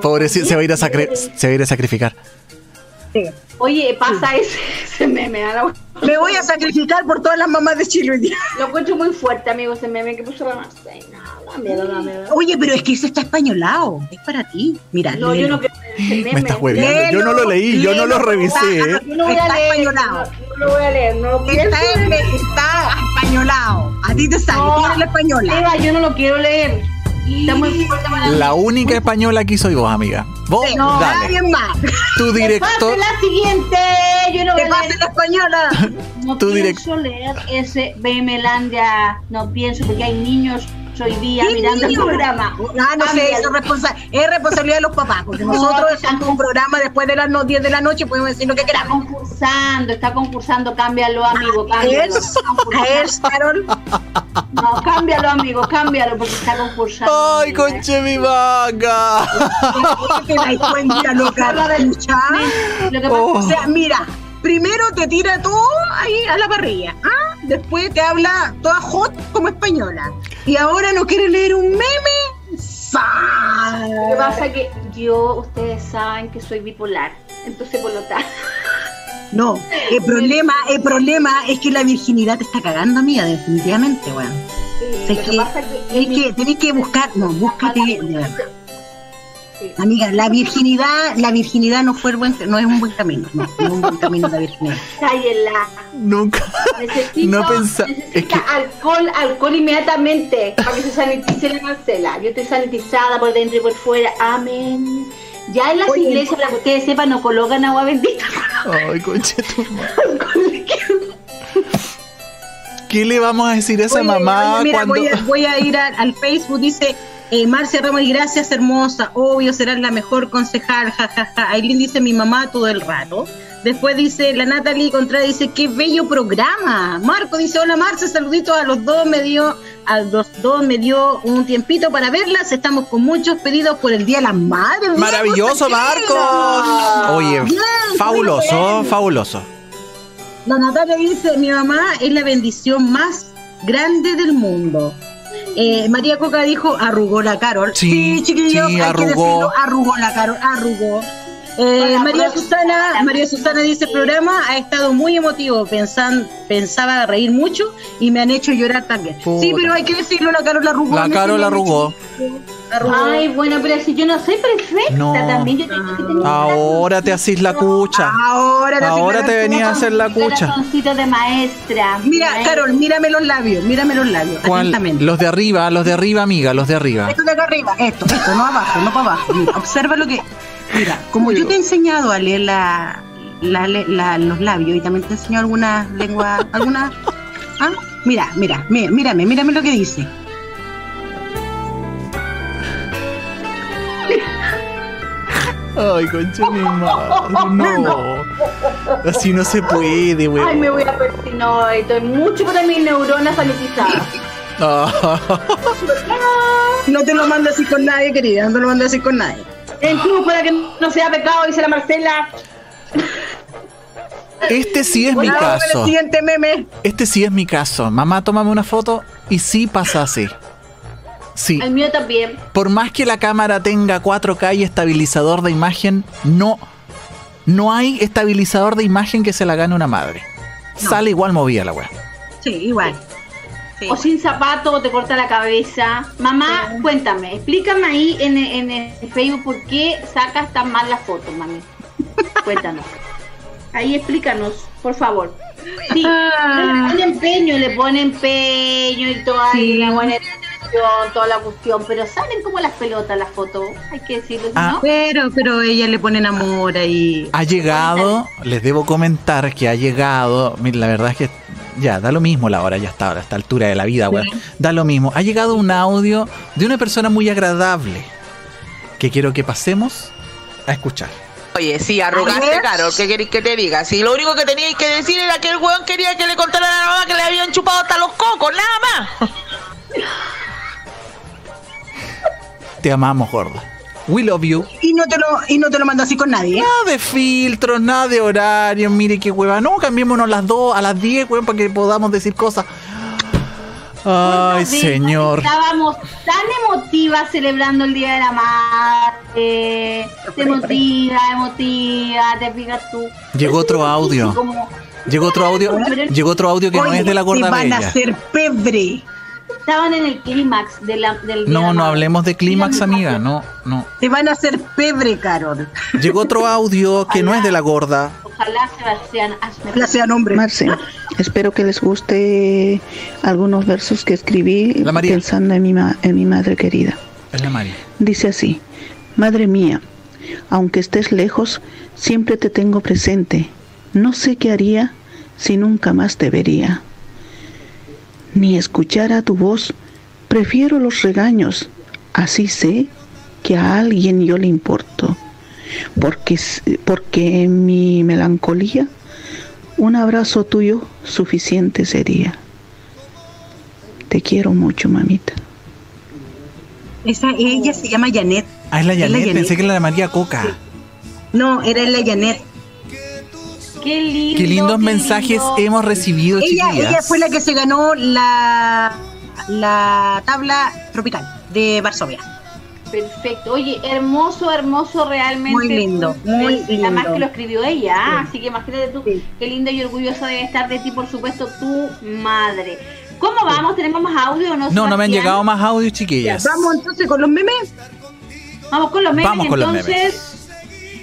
Pobrecito, se va a ir a, se va a ir a sacrificar. Sí. Oye, pasa ese, ese meme. a la- Me voy a sacrificar por todas las mamás de Chile hoy día. Lo encuentro muy fuerte, amigo, ese meme que puso la Marcela. Dámelo. Oye, pero es que eso está españolado. Es para ti. Mira, No, yo léelo. no quiero ese meme. Me estás hueveando. Yo no lo leí, yo no lo revisé, ¿eh? Yo no voy a Está leer, españolado. no, no lo voy a leer, no lo Está, leer. está españolado. A ti te sale, No, la española. Eva, yo no lo quiero leer. La única española aquí soy vos, amiga. Vos, No, dale. nadie más. Tu Pase director, la siguiente. Yo no voy a pase leer. la española. No Tu pienso leer ese BMlandia. No pienso porque hay niños hoy día ¿Qué mirando niño? el programa. Ah, no sé, Cámbialo. eso es, responsa- es responsabilidad de los papás, porque No, nosotros estamos un programa después de las no- 10 de la noche, podemos decir lo que Está queramos. concursando, está concursando, cámbialo, amigo, cámbialo. a él, Carol. No, cámbialo, amigo, cámbialo, porque está concursando. Ay, conche mi vaca. Lo que pasa O sea, mira, primero te tira todo ahí a la parrilla, ¿ah? después te habla toda hot como española, y ahora no quiere leer un meme. ¡Sa! Lo que pasa es que yo, ustedes saben que soy bipolar, entonces por lo tanto. No, el problema, el problema es que la virginidad te está cagando, amiga, definitivamente, weón. Es lo que, que pasa es que que, tenés que buscar, no, búscate, de verdad. Amiga, la virginidad, la virginidad no fue el buen, no es un buen camino, no, no es un buen camino la virginidad. Cállenla. Nunca. Necesito, No pensa- necesita es que- alcohol, alcohol inmediatamente para que se sanitice la Marcela. Yo estoy sanitizada por dentro y por fuera. Amén. Ya en las Oye, iglesias, para que ustedes sepan, no colocan agua bendita. Ay, conche tu madre. ¿Qué le vamos a decir a esa Oye, mamá mira, cuando.? voy, a, voy a ir al Facebook, dice eh, Marcia Ramos, gracias hermosa, obvio serás la mejor concejal, jajaja. Aileen dice mi mamá todo el rato. Después dice la Natalie Contra dice qué bello programa. Marco dice hola Marcia, saluditos a los dos me dio a los dos me dio un tiempito para verlas. Estamos con muchos pedidos por el Día de las Madres. Maravilloso. Marcos. Oye, Bien, fabuloso, fabuloso. La Natalia dice, mi mamá es la bendición más grande del mundo. Eh, María Coca dijo, arrugó la Carol. Sí, chiquillos, sí, hay que arrugó. decirlo, arrugó la Carol, arrugó. Eh, Hola, María. Susana, María Susana dice, el programa ha estado muy emotivo, pensan, pensaba reír mucho y me han hecho llorar también. Puta. Sí, pero hay que decirlo, la Carol arrugó. La me Carol enseñó arrugó. Ay, bueno, pero si yo no soy perfecta, No. también yo tengo que tener Ahora te haces la cucha. Ahora, te Ahora te venías a hacer la un cucha. de maestra. Mira, Maestra. Carol, mírame los labios, mírame los labios, ¿Cuál? atentamente. Los de arriba, los de arriba, amiga, los de arriba. Esto de acá arriba, esto, esto, no abajo, no para abajo. Mira, observa lo que. Mira, como yo te he enseñado a leer la, la- la- los labios y también te enseño algunas lenguas, algunas. ¿Ah? Mira, mira, mira, mírame, mírame lo que dice. Ay, concha mi madre, no. Así no se puede, Ay, weón. me voy a. No, estoy mucho para mis neuronas sanitizadas. Ah. No te lo mando así con nadie, querida, no te lo mando así con nadie. En club para que no sea pecado, dice la Marcela. Este sí es mi Bueno, caso. siguiente meme. Este sí es mi caso. Mamá, tómame una foto y sí pasa así. Sí. El mío también. Por más que la cámara tenga 4K y estabilizador de imagen, no, no hay estabilizador de imagen que se la gane una madre. Sale igual movida la weá. Sí, igual. Sí. O sin zapato o te corta la cabeza. Mamá, cuéntame, explícame ahí en, en el Facebook por qué sacas tan mal las fotos, mami. Cuéntanos. Ahí explícanos, por favor. Sí, le pone empeño, le pone empeño y toda Sí. la buena toda la cuestión, pero salen como las pelotas las fotos, hay que decirlo, Ah. ¿no? Pero, pero ella le ponen amor ahí. Ha llegado, les debo comentar que ha llegado, la verdad es que ya, da lo mismo la hora, ya está, a esta altura de la vida, weón. Da lo mismo. Ha llegado un audio de una persona muy agradable que quiero que pasemos a escuchar. Oye, sí, arrugaste, Carol. ¿Qué queréis que te diga? Si lo único que teníais que decir era que el weón quería que le contara a la mamá que le habían chupado hasta los cocos, nada más. Te amamos, gorda. We love you. Y no te lo, y no te lo mando así con nadie. ¿eh? Nada de filtros, nada de horarios. Mire qué hueva. No, cambiémonos las 2 a las 10, weón, para que podamos decir cosas. Ay, señor. Estábamos tan emotivas celebrando el Día de la Madre. Emotiva, emotiva, te fijas tú. Llegó otro audio. Como- Llegó otro audio. Llegó otro audio que no Oye, es de la gorda te van a bella. hacer pebre. Estaban en el clímax de la- del Día de No, la no hablemos de clímax, amiga. No, no. Te van a hacer pebre, Carol. Llegó otro audio que no es de la gorda. Ojalá Sebastián hazme Ya sean hombres. Marce, espero que les guste algunos versos que escribí pensando en mi, ma- en mi madre querida. Es la María. Dice así, Madre mía, aunque estés lejos, siempre te tengo presente. No sé qué haría si nunca más te vería. Ni escuchara tu voz, prefiero los regaños. Así sé que a alguien yo le importo. Porque, porque en mi melancolía, un abrazo tuyo suficiente sería. Te quiero mucho, mamita. Esa, ella se llama Janet. Ah, es la Es la Janet. Janet. Pensé que era la María Coca. No, era la Janet. Qué lindo. Qué lindos qué mensajes lindo. hemos recibido, Ella, chiquillas. ella fue la que se ganó la, la tabla tropical de Varsovia. Perfecto. Oye, hermoso, hermoso realmente. Muy lindo, muy Y Además lindo. que lo escribió ella, ¿ah? Sí. así que imagínate tú, qué lindo y orgullosa debe estar de ti, por supuesto, tu madre. ¿Cómo vamos? ¿Tenemos más audio o no? No, no me han llegado más audios, Ya, chiquillas. vamos entonces con los memes. Vamos con los memes. Vamos con los entonces,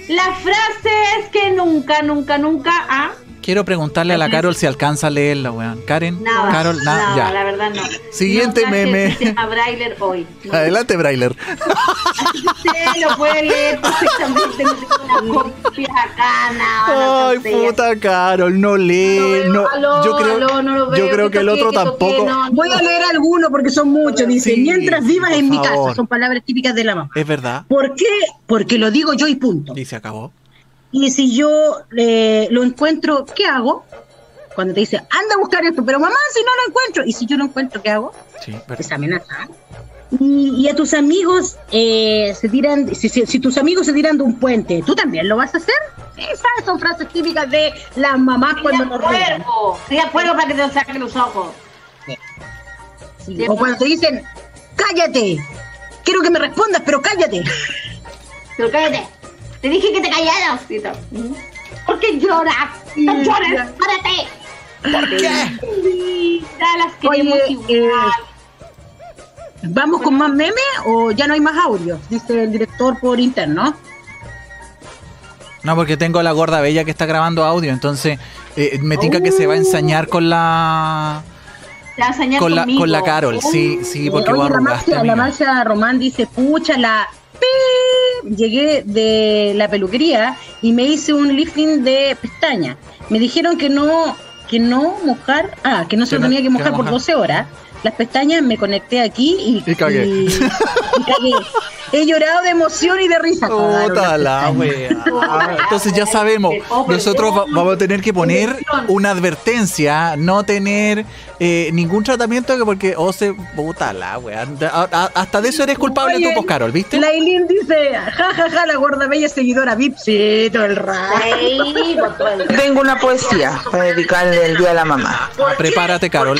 la frase es que nunca, nunca, nunca. ¿ah? Quiero preguntarle a la Carol si alcanza a leerla, weón. Karen, Nada. Carol, nada, nada, la ya. verdad no. Siguiente no meme. El sistema Brailler hoy. No. Adelante, Brailer. Usted lo puede leer perfectamente. Una copia acá, nada. Ay, puta Carol, no lee. No, aló, yo creo, aló, no lo yo veo, creo que que el otro que tampoco. no, Voy a leer algunos porque son muchos. Dice, Sí, mientras vivas en mi casa. Son palabras típicas de la mamá. Es verdad. ¿Por qué? Porque lo digo yo y punto. Y se acabó. Y si yo eh, lo encuentro, ¿qué hago? Cuando te dice, anda a buscar esto, pero mamá, si no lo encuentro. Y si yo lo encuentro, ¿qué hago? Sí, Es amenaza. Y, y a tus amigos eh, se tiran, si, si- si tus amigos se tiran de un puente, ¿tú también lo vas a hacer? Esas son frases típicas de las mamás cuando nos. Cuervo. Estoy de acuerdo para que te saquen los ojos. Sí, O cuando te dicen, cállate, quiero que me respondas, pero cállate. Pero cállate. Te dije que te callaras. Y todo. ¿Por qué lloras? No llores, párate. ¿Por qué? Ya las queremos Oye, igual. ¿Vamos con más memes o ya no hay más audio? Dice el director por interno. No, porque tengo a la gorda bella que está grabando audio, entonces eh, me tinca que se va a ensañar con la a enseñar con la, con la Carol, sí, sí, porque Oye, vos la arrugaste, Marcia, la. Marcia Román dice, pucha, la... pi". Llegué de la peluquería y me hice un lifting de pestaña. Me dijeron que no, que no mojar, ah, que no se tenía que que mojar por mojar. 12 horas. Las pestañas me conecté aquí y, Y cagué. y- y cagué. He llorado de emoción y de risa. Puta la wea. Entonces ya sabemos, nosotros va- vamos a tener que poner una advertencia, no tener eh, ningún tratamiento que porque, o se, puta la wea. Hasta de eso eres culpable Oye, tú, pues, Carol, ¿viste? La Eileen dice, ja, ja, ja, la gorda bella seguidora VIP, sí, todo el rato. Tengo una poesía para dedicarle el día a la mamá. Prepárate, Carol.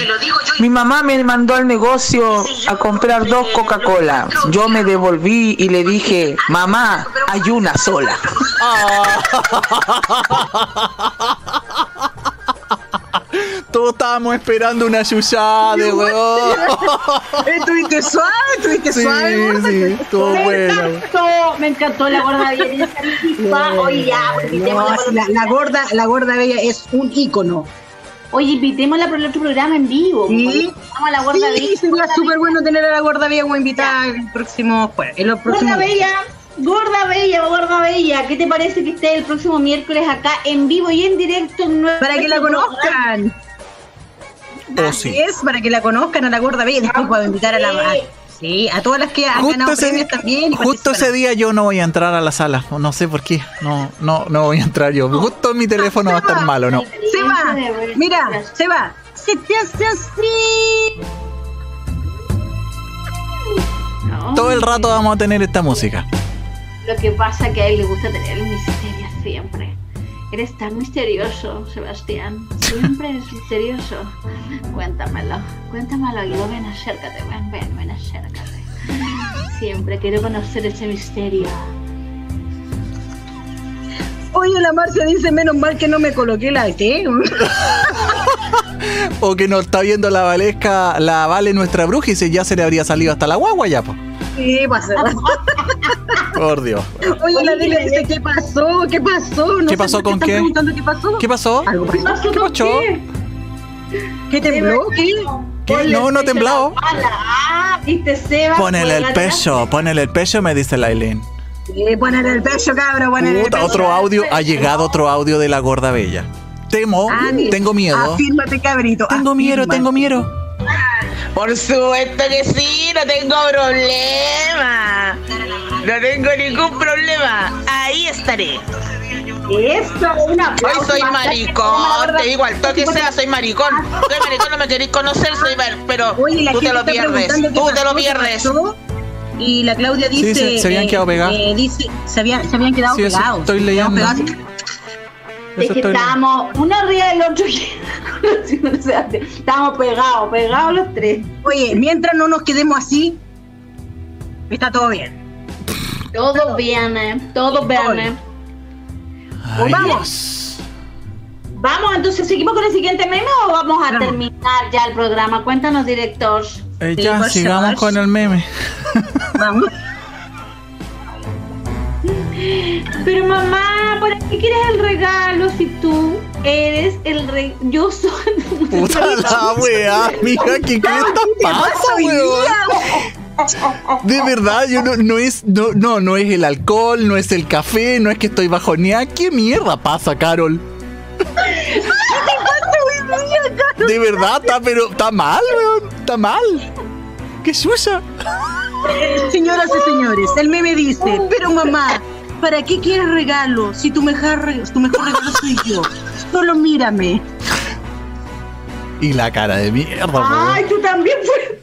Mi mamá me mandó al negocio a comprar dos Coca-Cola. Yo me devolví y le dije, mamá, hay una sola. Todos estábamos esperando una yuyá de weón. Estuviste suave, estuviste Sí, suave. sí, estuvo Me bueno. encantó, me encantó la gorda bella. Pues, No, por la, la gorda, la gorda bella es un ícono. Oye, invitémosla por el otro programa en vivo. Sí, Vamos a la gorda sí, bella. sería súper bueno tener a la gorda bella como invitada el próximo jueves. En los próximos Gorda Bella, Gorda Bella, Gorda Bella, ¿qué te parece que esté el próximo miércoles acá en vivo y en directo? en Para que la conozcan. Oh, Así sí. es, para que la conozcan a la gorda bella. Después puedo invitar a la, a, Sí, a todas las que han ganado premios también. Justo ese día yo no voy a entrar a la sala. No sé por qué. No, no, no voy a entrar yo. Justo mi teléfono va a estar malo, ¿no? Se va, mira, se va. Se te hace así. Todo el rato vamos a tener esta música. Lo que pasa es que a él le gusta tener el misterio siempre. Eres tan misterioso, Sebastián. Siempre eres misterioso. Cuéntamelo, cuéntamelo, Guido. Ven, acércate, ven, ven, ven, acércate. Siempre quiero conocer ese misterio. Oye, la Marcia dice, menos mal que no me coloqué la T. O que nos está viendo la Valesca, la Vale nuestra bruja y se, ya se le habría salido hasta la guagua ya. Sí, pasa. Por Dios. Oye, la Delia dice, ¿qué pasó? ¿Qué pasó? No ¿Qué sé pasó por con están qué? preguntando ¿Qué pasó? ¿Qué pasó? ¿Algo pasó? ¿Qué pasó? ¿Qué tembló? ¿Qué? ¿Qué? No, no temblado. Ah, viste, Seba. Ponele el pecho, ponele el pecho, me dice Lailén. Sí, ponele el pecho, cabro, ponele el Puta, pecho. otro audio, ha llegado otro audio de la gorda bella. Temo, Ah, tengo miedo. Afírmate, cabrito. Tengo miedo, afírmate. tengo miedo. Por supuesto que sí, no tengo problema. No tengo ningún problema. Ahí estaré. Eso, una Hoy soy maricón, te digo al toque sea, soy maricón. Soy maricón, no me queréis conocer, soy mar- pero Oye, tú te lo pierdes, tú te lo pierdes. Y la Claudia Sí, dice. se- se habían quedado pegadas. eh, dice, se habían, se habían quedado Sí, pegados. estoy leyendo. pegados. Es que estábamos uno arriba del otro. O sea, estábamos pegados, pegados los tres. Oye, mientras no nos quedemos así, está todo bien. Todo bien, eh, todo bien. eh. Ay, vamos. Vamos, entonces, ¿seguimos con el siguiente meme o vamos a terminar ya el programa? Cuéntanos, director. Eh, ya, sigamos con el meme. Vamos. Pero mamá, ¿para qué quieres el regalo si tú eres el rey? Yo soy Puta la weá, mija, ¿qué cresta pasa, weón? De verdad, yo no, no es, no, no, no es el alcohol, no es el café, no es que estoy bajoneada. ¿Qué mierda pasa, Carol? De verdad, está, pero está mal, weón. Está mal. ¿Qué suya? Señoras y señores, el meme dice, pero mamá, ¿para qué quieres regalo si tu mejor, re- tu mejor regalo soy yo? Solo mírame. Y la cara de mierda. Ay, tú también fue.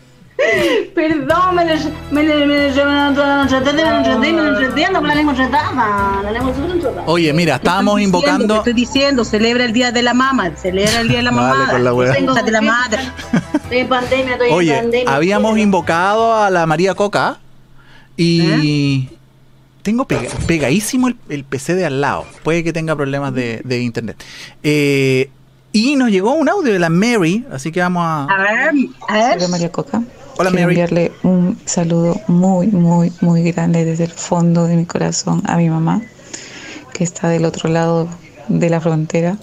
Perdón, me lo me lo me con la lengua entretada, la lengua. Oye, mira, estábamos invocando. estoy diciendo, celebra el día de la mamá, celebra el día de la Vale, mamá. con la wea. de la madre. Estoy en pandemia, estoy en Oye, pandemia. habíamos invocado a la María Coca y tengo pega- pegadísimo el, el PC de al lado. Puede que tenga problemas de, de internet. Eh, y nos llegó un audio de la Mary, así que vamos a... A ver, a ver. Soy María Coca. Hola, Quiero Mary. enviarle un saludo muy, muy, muy grande desde el fondo de mi corazón a mi mamá, que está del otro lado de la frontera.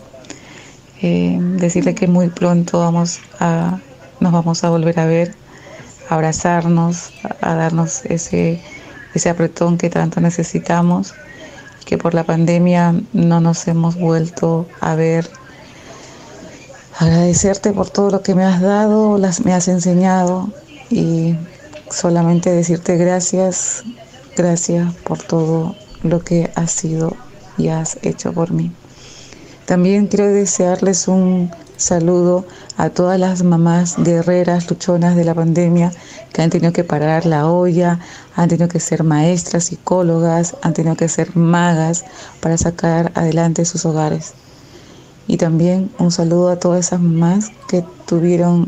Eh, decirle que muy pronto vamos a, nos vamos a volver a ver, a abrazarnos, a, a darnos ese, ese apretón que tanto necesitamos, que por la pandemia no nos hemos vuelto a ver agradecerte por todo lo que me has dado, las, me has enseñado y solamente decirte gracias, gracias por todo lo que has sido y has hecho por mí. También quiero desearles un saludo a todas las mamás guerreras, luchonas de la pandemia que han tenido que parar la olla, han tenido que ser maestras, psicólogas, han tenido que ser magas para sacar adelante sus hogares. Y también un saludo a todas esas mamás que tuvieron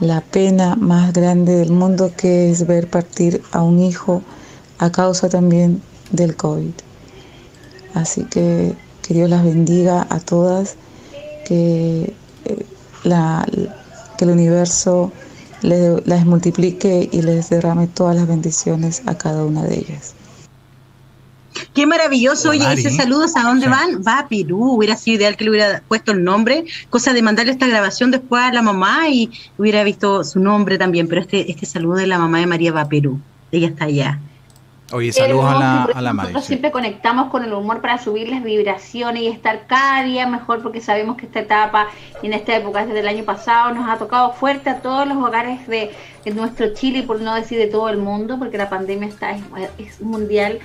la pena más grande del mundo que es ver partir a un hijo a causa también del COVID. Así que que Dios las bendiga a todas, que, eh, la- que el universo les, las multiplique y les derrame todas las bendiciones a cada una de ellas. Qué maravilloso, oye, Mari. ese saludos a dónde Sí. van, va a Perú, hubiera sido ideal que le hubiera puesto el nombre, cosa de mandarle esta grabación después a la mamá y hubiera visto su nombre también, pero este, este saludo de la mamá de María va a Perú, ella está allá. Oye, saludos a la, a la eso Mari. Nosotros sí. siempre conectamos con el humor para subir las vibraciones y estar cada día mejor porque sabemos que esta etapa y en esta época desde el año pasado nos ha tocado fuerte a todos los hogares de, de nuestro Chile, por no decir de todo el mundo, porque la pandemia está es, es mundial.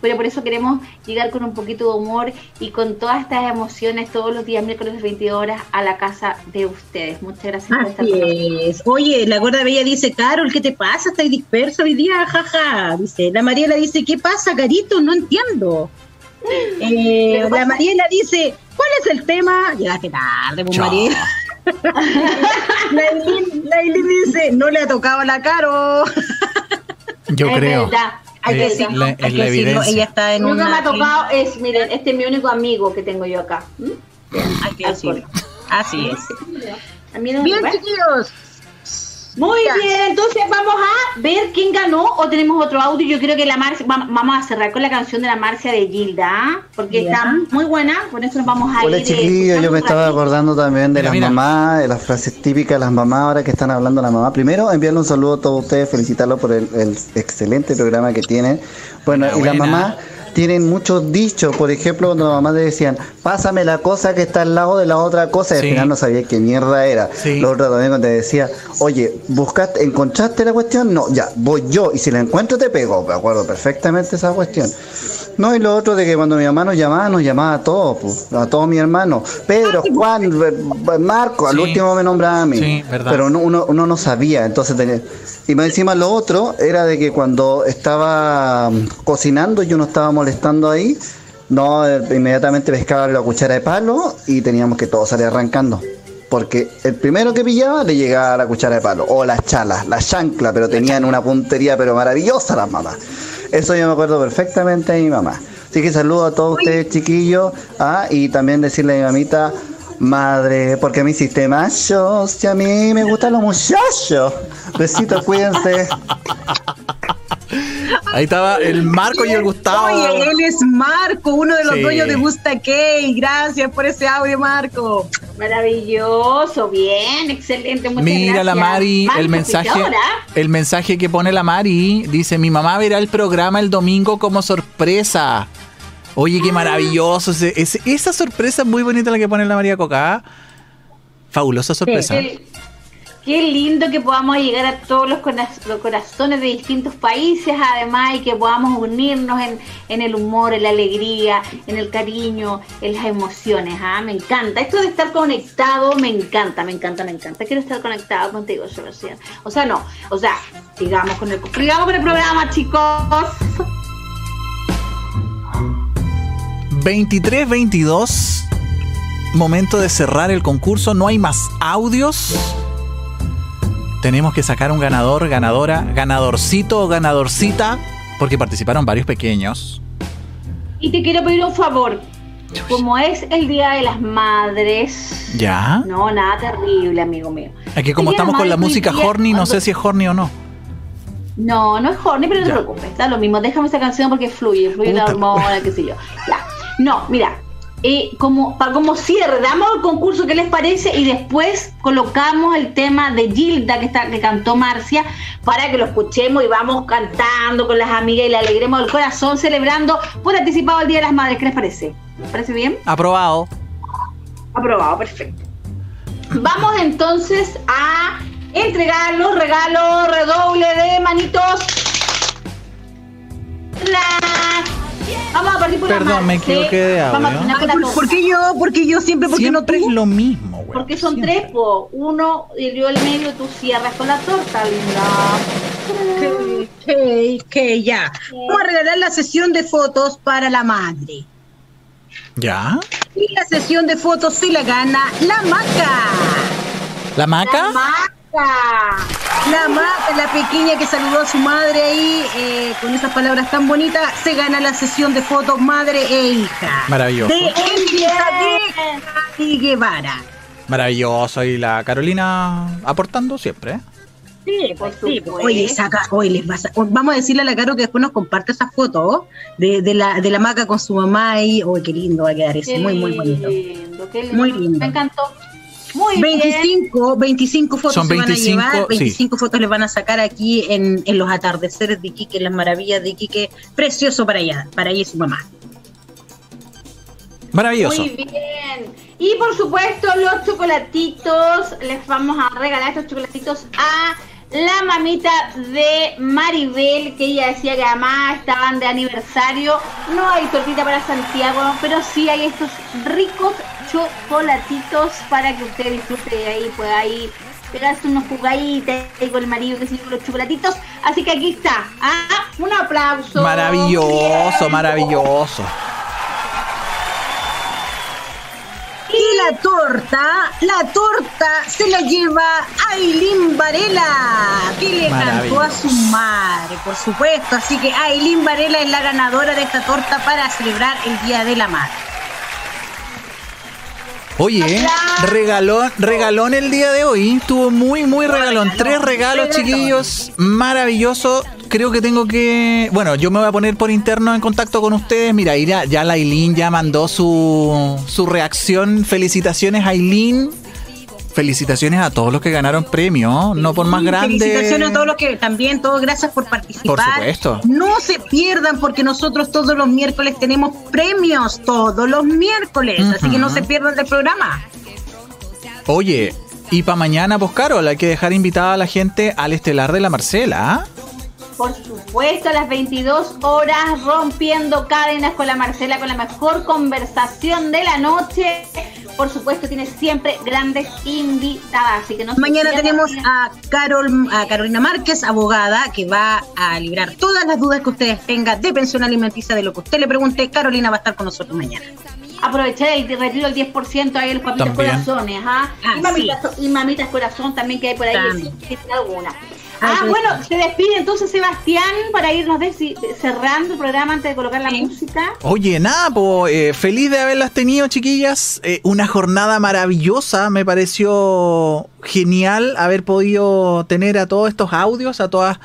Pero por eso queremos llegar con un poquito de humor y con todas estas emociones todos los días, miércoles 20 horas, a la casa de ustedes. Muchas gracias por estar con es. Oye, la gorda bella dice, Carol, ¿qué te pasa? ¿Estás dispersa hoy día? Jaja. Dice, la Mariela dice, ¿qué pasa, Carito? No entiendo. Eh, la Mariela dice, ¿cuál es el tema? Llegaste tarde, pues. Mariela. la Eileen dice, no le ha tocado la Caro. Yo Es creo. verdad. Hay que decirlo, la- hay es que decirlo, ella está en Nunca una... me ha tocado, es, miren, este es mi único amigo que tengo yo acá. ¿Mm? Hay que decirlo. Así es. Bien, chiquillos. Muy Ya. bien, entonces vamos a ver quién ganó o tenemos otro audio. Yo creo que la Marcia, vam- vamos a cerrar con la canción de la Marcia de Gilda, porque Ya. está muy buena, con eso nos vamos a Hola ir. eh, chiquillos, yo me estaba acordando también de Mira, las mira. mamás, de las frases típicas de las mamás ahora que están hablando la mamá. Primero, enviarle un saludo a todos ustedes, felicitarlos por el, el excelente programa que tienen. Bueno, y Enhorabuena. mamás tienen muchos dichos, por ejemplo, cuando las mamás le decían, pásame la cosa que está al lado de la otra cosa, y Sí. al final no sabía qué mierda era. Sí. Lo otro también cuando te decía, oye, ¿buscaste, encontraste la cuestión? No, ya, voy yo, y si la encuentro te pego. Me acuerdo perfectamente esa cuestión. No, y lo otro de que cuando mi mamá nos llamaba, nos llamaba a todos, pues, a todos mis hermanos. Pedro, Juan, eh, Marco, al Sí. último me nombraba a mí. Sí, verdad. Pero no- uno, uno no sabía, entonces tenía... Y más encima lo otro era de que cuando estaba mm, cocinando y uno estaba molestando ahí, no, eh, inmediatamente pescaba la cuchara de palo y teníamos que todo salir arrancando. Porque el primero que pillaba le llegaba la cuchara de palo, o las chalas, la chancla, pero tenían una puntería pero maravillosa las mamás. Eso yo me acuerdo perfectamente de mi mamá. Así que saludo a todos ustedes chiquillos, ah, y también decirle a mi mamita, madre, porque me hiciste machos, y a mí me gustan los muchachos. Besitos, cuídense. Ahí estaba el Marco y el Gustavo. Oye, él es Marco, uno de los Sí. dueños de Gusta Key. Gracias por ese audio, Marco. Maravilloso, bien, excelente. Muchas Mira la. Mari, Marco, el mensaje, el mensaje que pone la Mari dice, mi mamá verá el programa el domingo como sorpresa. Oye, Ah. qué maravilloso. ese- ese- esa sorpresa es muy bonita la que pone la María Coca. Fabulosa sorpresa. Qué, qué lindo que podamos llegar a todos los, cora- los corazones de distintos países, además, y que podamos unirnos en, el humor, en la alegría, en el cariño, en las emociones. ¿ah? Me encanta. Esto de estar conectado, me encanta, me encanta, me encanta. Quiero estar conectado contigo, Sebastián. O sea, no. O sea, sigamos con el, sigamos con el programa, chicos. 23-22. Momento de cerrar el concurso. No hay más audios. Tenemos que sacar un ganador, ganadora, ganadorcito o ganadorcita. Porque participaron varios pequeños. Y te quiero pedir un favor. Como es el Día de las Madres, ¿Ya? no, nada terrible, amigo mío. Aquí como estamos con la música horny, no sé si es horny o no. No, no es horny, pero no te preocupes, da lo mismo. Déjame esa canción porque fluye, fluye la hormona, qué sé yo. Ya. No, mira, eh, como, para como cierre, damos el concurso, ¿qué les parece? Y después colocamos el tema de Gilda que, está, que cantó Marcia para que lo escuchemos y vamos cantando con las amigas y le alegremos el corazón, celebrando por anticipado el Día de las Madres. ¿Qué les parece? ¿Les parece bien? Aprobado. Aprobado, perfecto. Vamos entonces a entregar los regalos, redoble de manitos. La- Vamos a partir por la Perdón, me Marce. equivoqué de audio. La ¿Por, qué yo? ¿Por qué yo siempre? ¿Por qué no? Siempre es lo mismo, güey. Porque son tres, po. Uno y yo el medio, tú cierras con la torta, linda. Ok, ok, ya. Vamos a regalar la sesión de fotos para la madre. ¿Ya? Y la sesión de fotos se la gana la maca. ¿La maca? La maca. La maca, la pequeña que saludó a su madre ahí eh, con esas palabras tan bonitas, se gana la sesión de fotos madre e hija. Maravilloso. De y Guevara. Maravilloso. Y la Carolina aportando siempre, ¿eh? Sí, Por pues sí. supuesto. Oye, saca, oye, les vas a- vamos a decirle a la Caro que después nos comparte esa foto de, de la, de la maca con su mamá ahí. Oye, qué lindo va a quedar eso. Qué Muy, muy bonito. lindo, qué lindo. Muy lindo. Me encantó. Muy 25, 25 fotos Son se van a 25, llevar, sí. 25 fotos les van a sacar aquí en, en los atardeceres de Iquique, en las maravillas de Iquique. Precioso para ella, para ella y su mamá. Maravilloso. Muy bien. Y por supuesto, los chocolatitos, les vamos a regalar estos chocolatitos a la mamita de Maribel, que ella decía que además estaban de aniversario. No hay tortita para Santiago, pero sí hay estos ricos chocolatitos para que usted disfrute de ahí, pueda ahí pegarse unos jugaditas con el marido que se con los chocolatitos. Así que aquí está. Ah, un aplauso. Maravilloso, maravilloso. Y la torta, la torta se la lleva Aileen Varela, que le cantó a su madre, por supuesto. Así que Aileen Varela es la ganadora de esta torta para celebrar el Día de la Madre. Oye, regalón, regalón el día de hoy. Estuvo muy, muy regalón. Tres regalos, chiquillos. Maravilloso. Creo que tengo que. Bueno, yo me voy a poner por interno en contacto con ustedes. Mira, ya, ya la Aileen ya mandó su, su reacción. Felicitaciones, Aileen. Felicitaciones a todos los que ganaron premio. No por más grande. Felicitaciones a todos los que también, todos gracias por participar. Por supuesto. No se pierdan porque nosotros todos los miércoles tenemos premios, todos los miércoles. Así que no se pierdan del programa. Oye, y para mañana, pues Carol, hay que dejar invitada a la gente al estelar de la Marcela. Por supuesto, a las 22 horas, rompiendo cadenas con la Marcela, con la mejor conversación de la noche. Por supuesto, tiene siempre grandes invitadas, así que no Mañana tenemos a Carol, a Carolina Márquez, abogada, que va a librar todas las dudas que ustedes tengan de pensión alimenticia, de lo que usted le pregunte. Carolina va a estar con nosotros mañana. Aprovechar el retiro del 10% ahí en los papitos También. corazones, ¿ah? Ah, y, mamitas, y mamitas corazón también que hay por ahí, alguna. Ah, bueno, se despide entonces Sebastián para irnos cerrando el programa antes de colocar la música. Oye, nada, pues feliz de haberlas tenido, chiquillas. Eh, una jornada maravillosa. Me pareció genial haber podido tener a todos estos audios, a todas,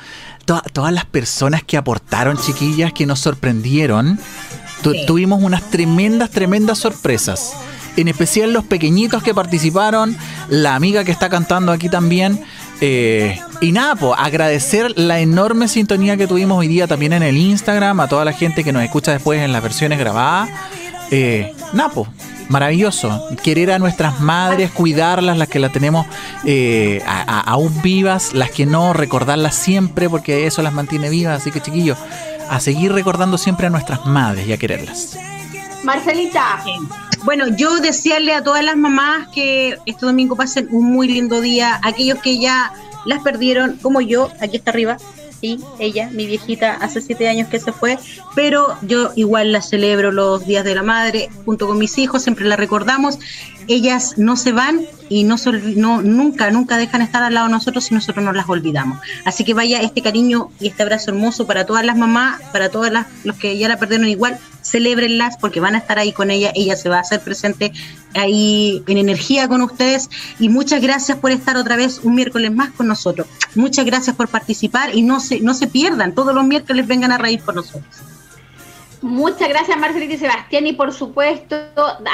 todas, todas las personas que aportaron, chiquillas, que nos sorprendieron. Tu- Sí. Tuvimos unas tremendas, tremendas sorpresas. En especial los pequeñitos que participaron, la amiga que está cantando aquí también. Eh, y nada, agradecer la enorme sintonía que tuvimos hoy día también en el Instagram, a toda la gente que nos escucha después en las versiones grabadas. Eh, pues, maravilloso. Querer a nuestras madres, cuidarlas, las que las tenemos eh, aún vivas, las que no, recordarlas siempre, porque eso las mantiene vivas. Así que, chiquillos, a seguir recordando siempre a nuestras madres y a quererlas. Marcelita. Bueno, yo desearle a todas las mamás que este domingo pasen un muy lindo día. Aquellos que ya las perdieron, como yo, aquí está arriba. Sí, ella, mi viejita, hace siete años que se fue, pero yo igual la celebro los días de la madre junto con mis hijos, siempre la recordamos. Ellas no se van y no, se no nunca, nunca dejan estar al lado de nosotros si nosotros no las olvidamos. Así que vaya este cariño y este abrazo hermoso para todas las mamás, para todas las los que ya la perdieron igual, celébrenlas porque van a estar ahí con ella, ella se va a hacer presente ahí en energía con ustedes y muchas gracias por estar otra vez un miércoles más con nosotros. Muchas gracias por participar y no se no se pierdan, todos los miércoles vengan a reír por nosotros. Muchas gracias Marcelita y Sebastián y por supuesto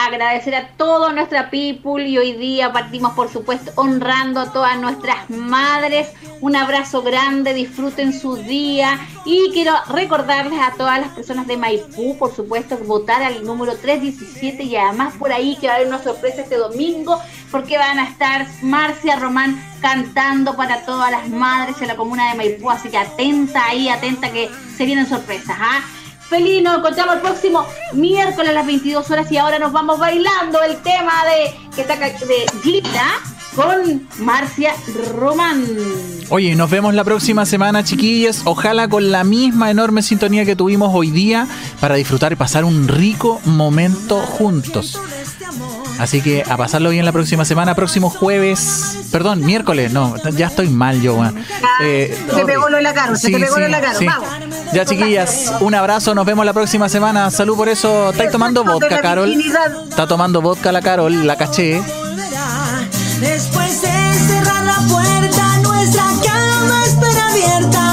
agradecer a toda nuestra people y hoy día partimos por supuesto honrando a todas nuestras madres. Un abrazo grande, disfruten su día y quiero recordarles a todas las personas de Maipú, por supuesto, votar al número 317 y además por ahí que va a haber una sorpresa este domingo porque van a estar Marcia Román cantando para todas las madres en la comuna de Maipú, así que atenta ahí, atenta que se vienen sorpresas, ¿ah? Nos encontramos el próximo miércoles a las 22 horas y ahora nos vamos bailando el tema de que está ca- de Gita con Marcia Román. Oye, nos vemos la próxima semana, chiquillas. Ojalá con la misma enorme sintonía que tuvimos hoy día para disfrutar y pasar un rico momento juntos. Así que a pasarlo bien la próxima semana, próximo jueves, perdón, miércoles, no, ya estoy mal yo, weón. Eh, se pegó lo de la caro, sí, se te pegó sí, lo de la caro, sí. vamos. Ya chiquillas, un abrazo, nos vemos la próxima semana. Salud por eso. ¿Estáis tomando vodka, Carol? Está tomando vodka la Carol, la caché. Después de cerrar la puerta, nuestra cama está abierta.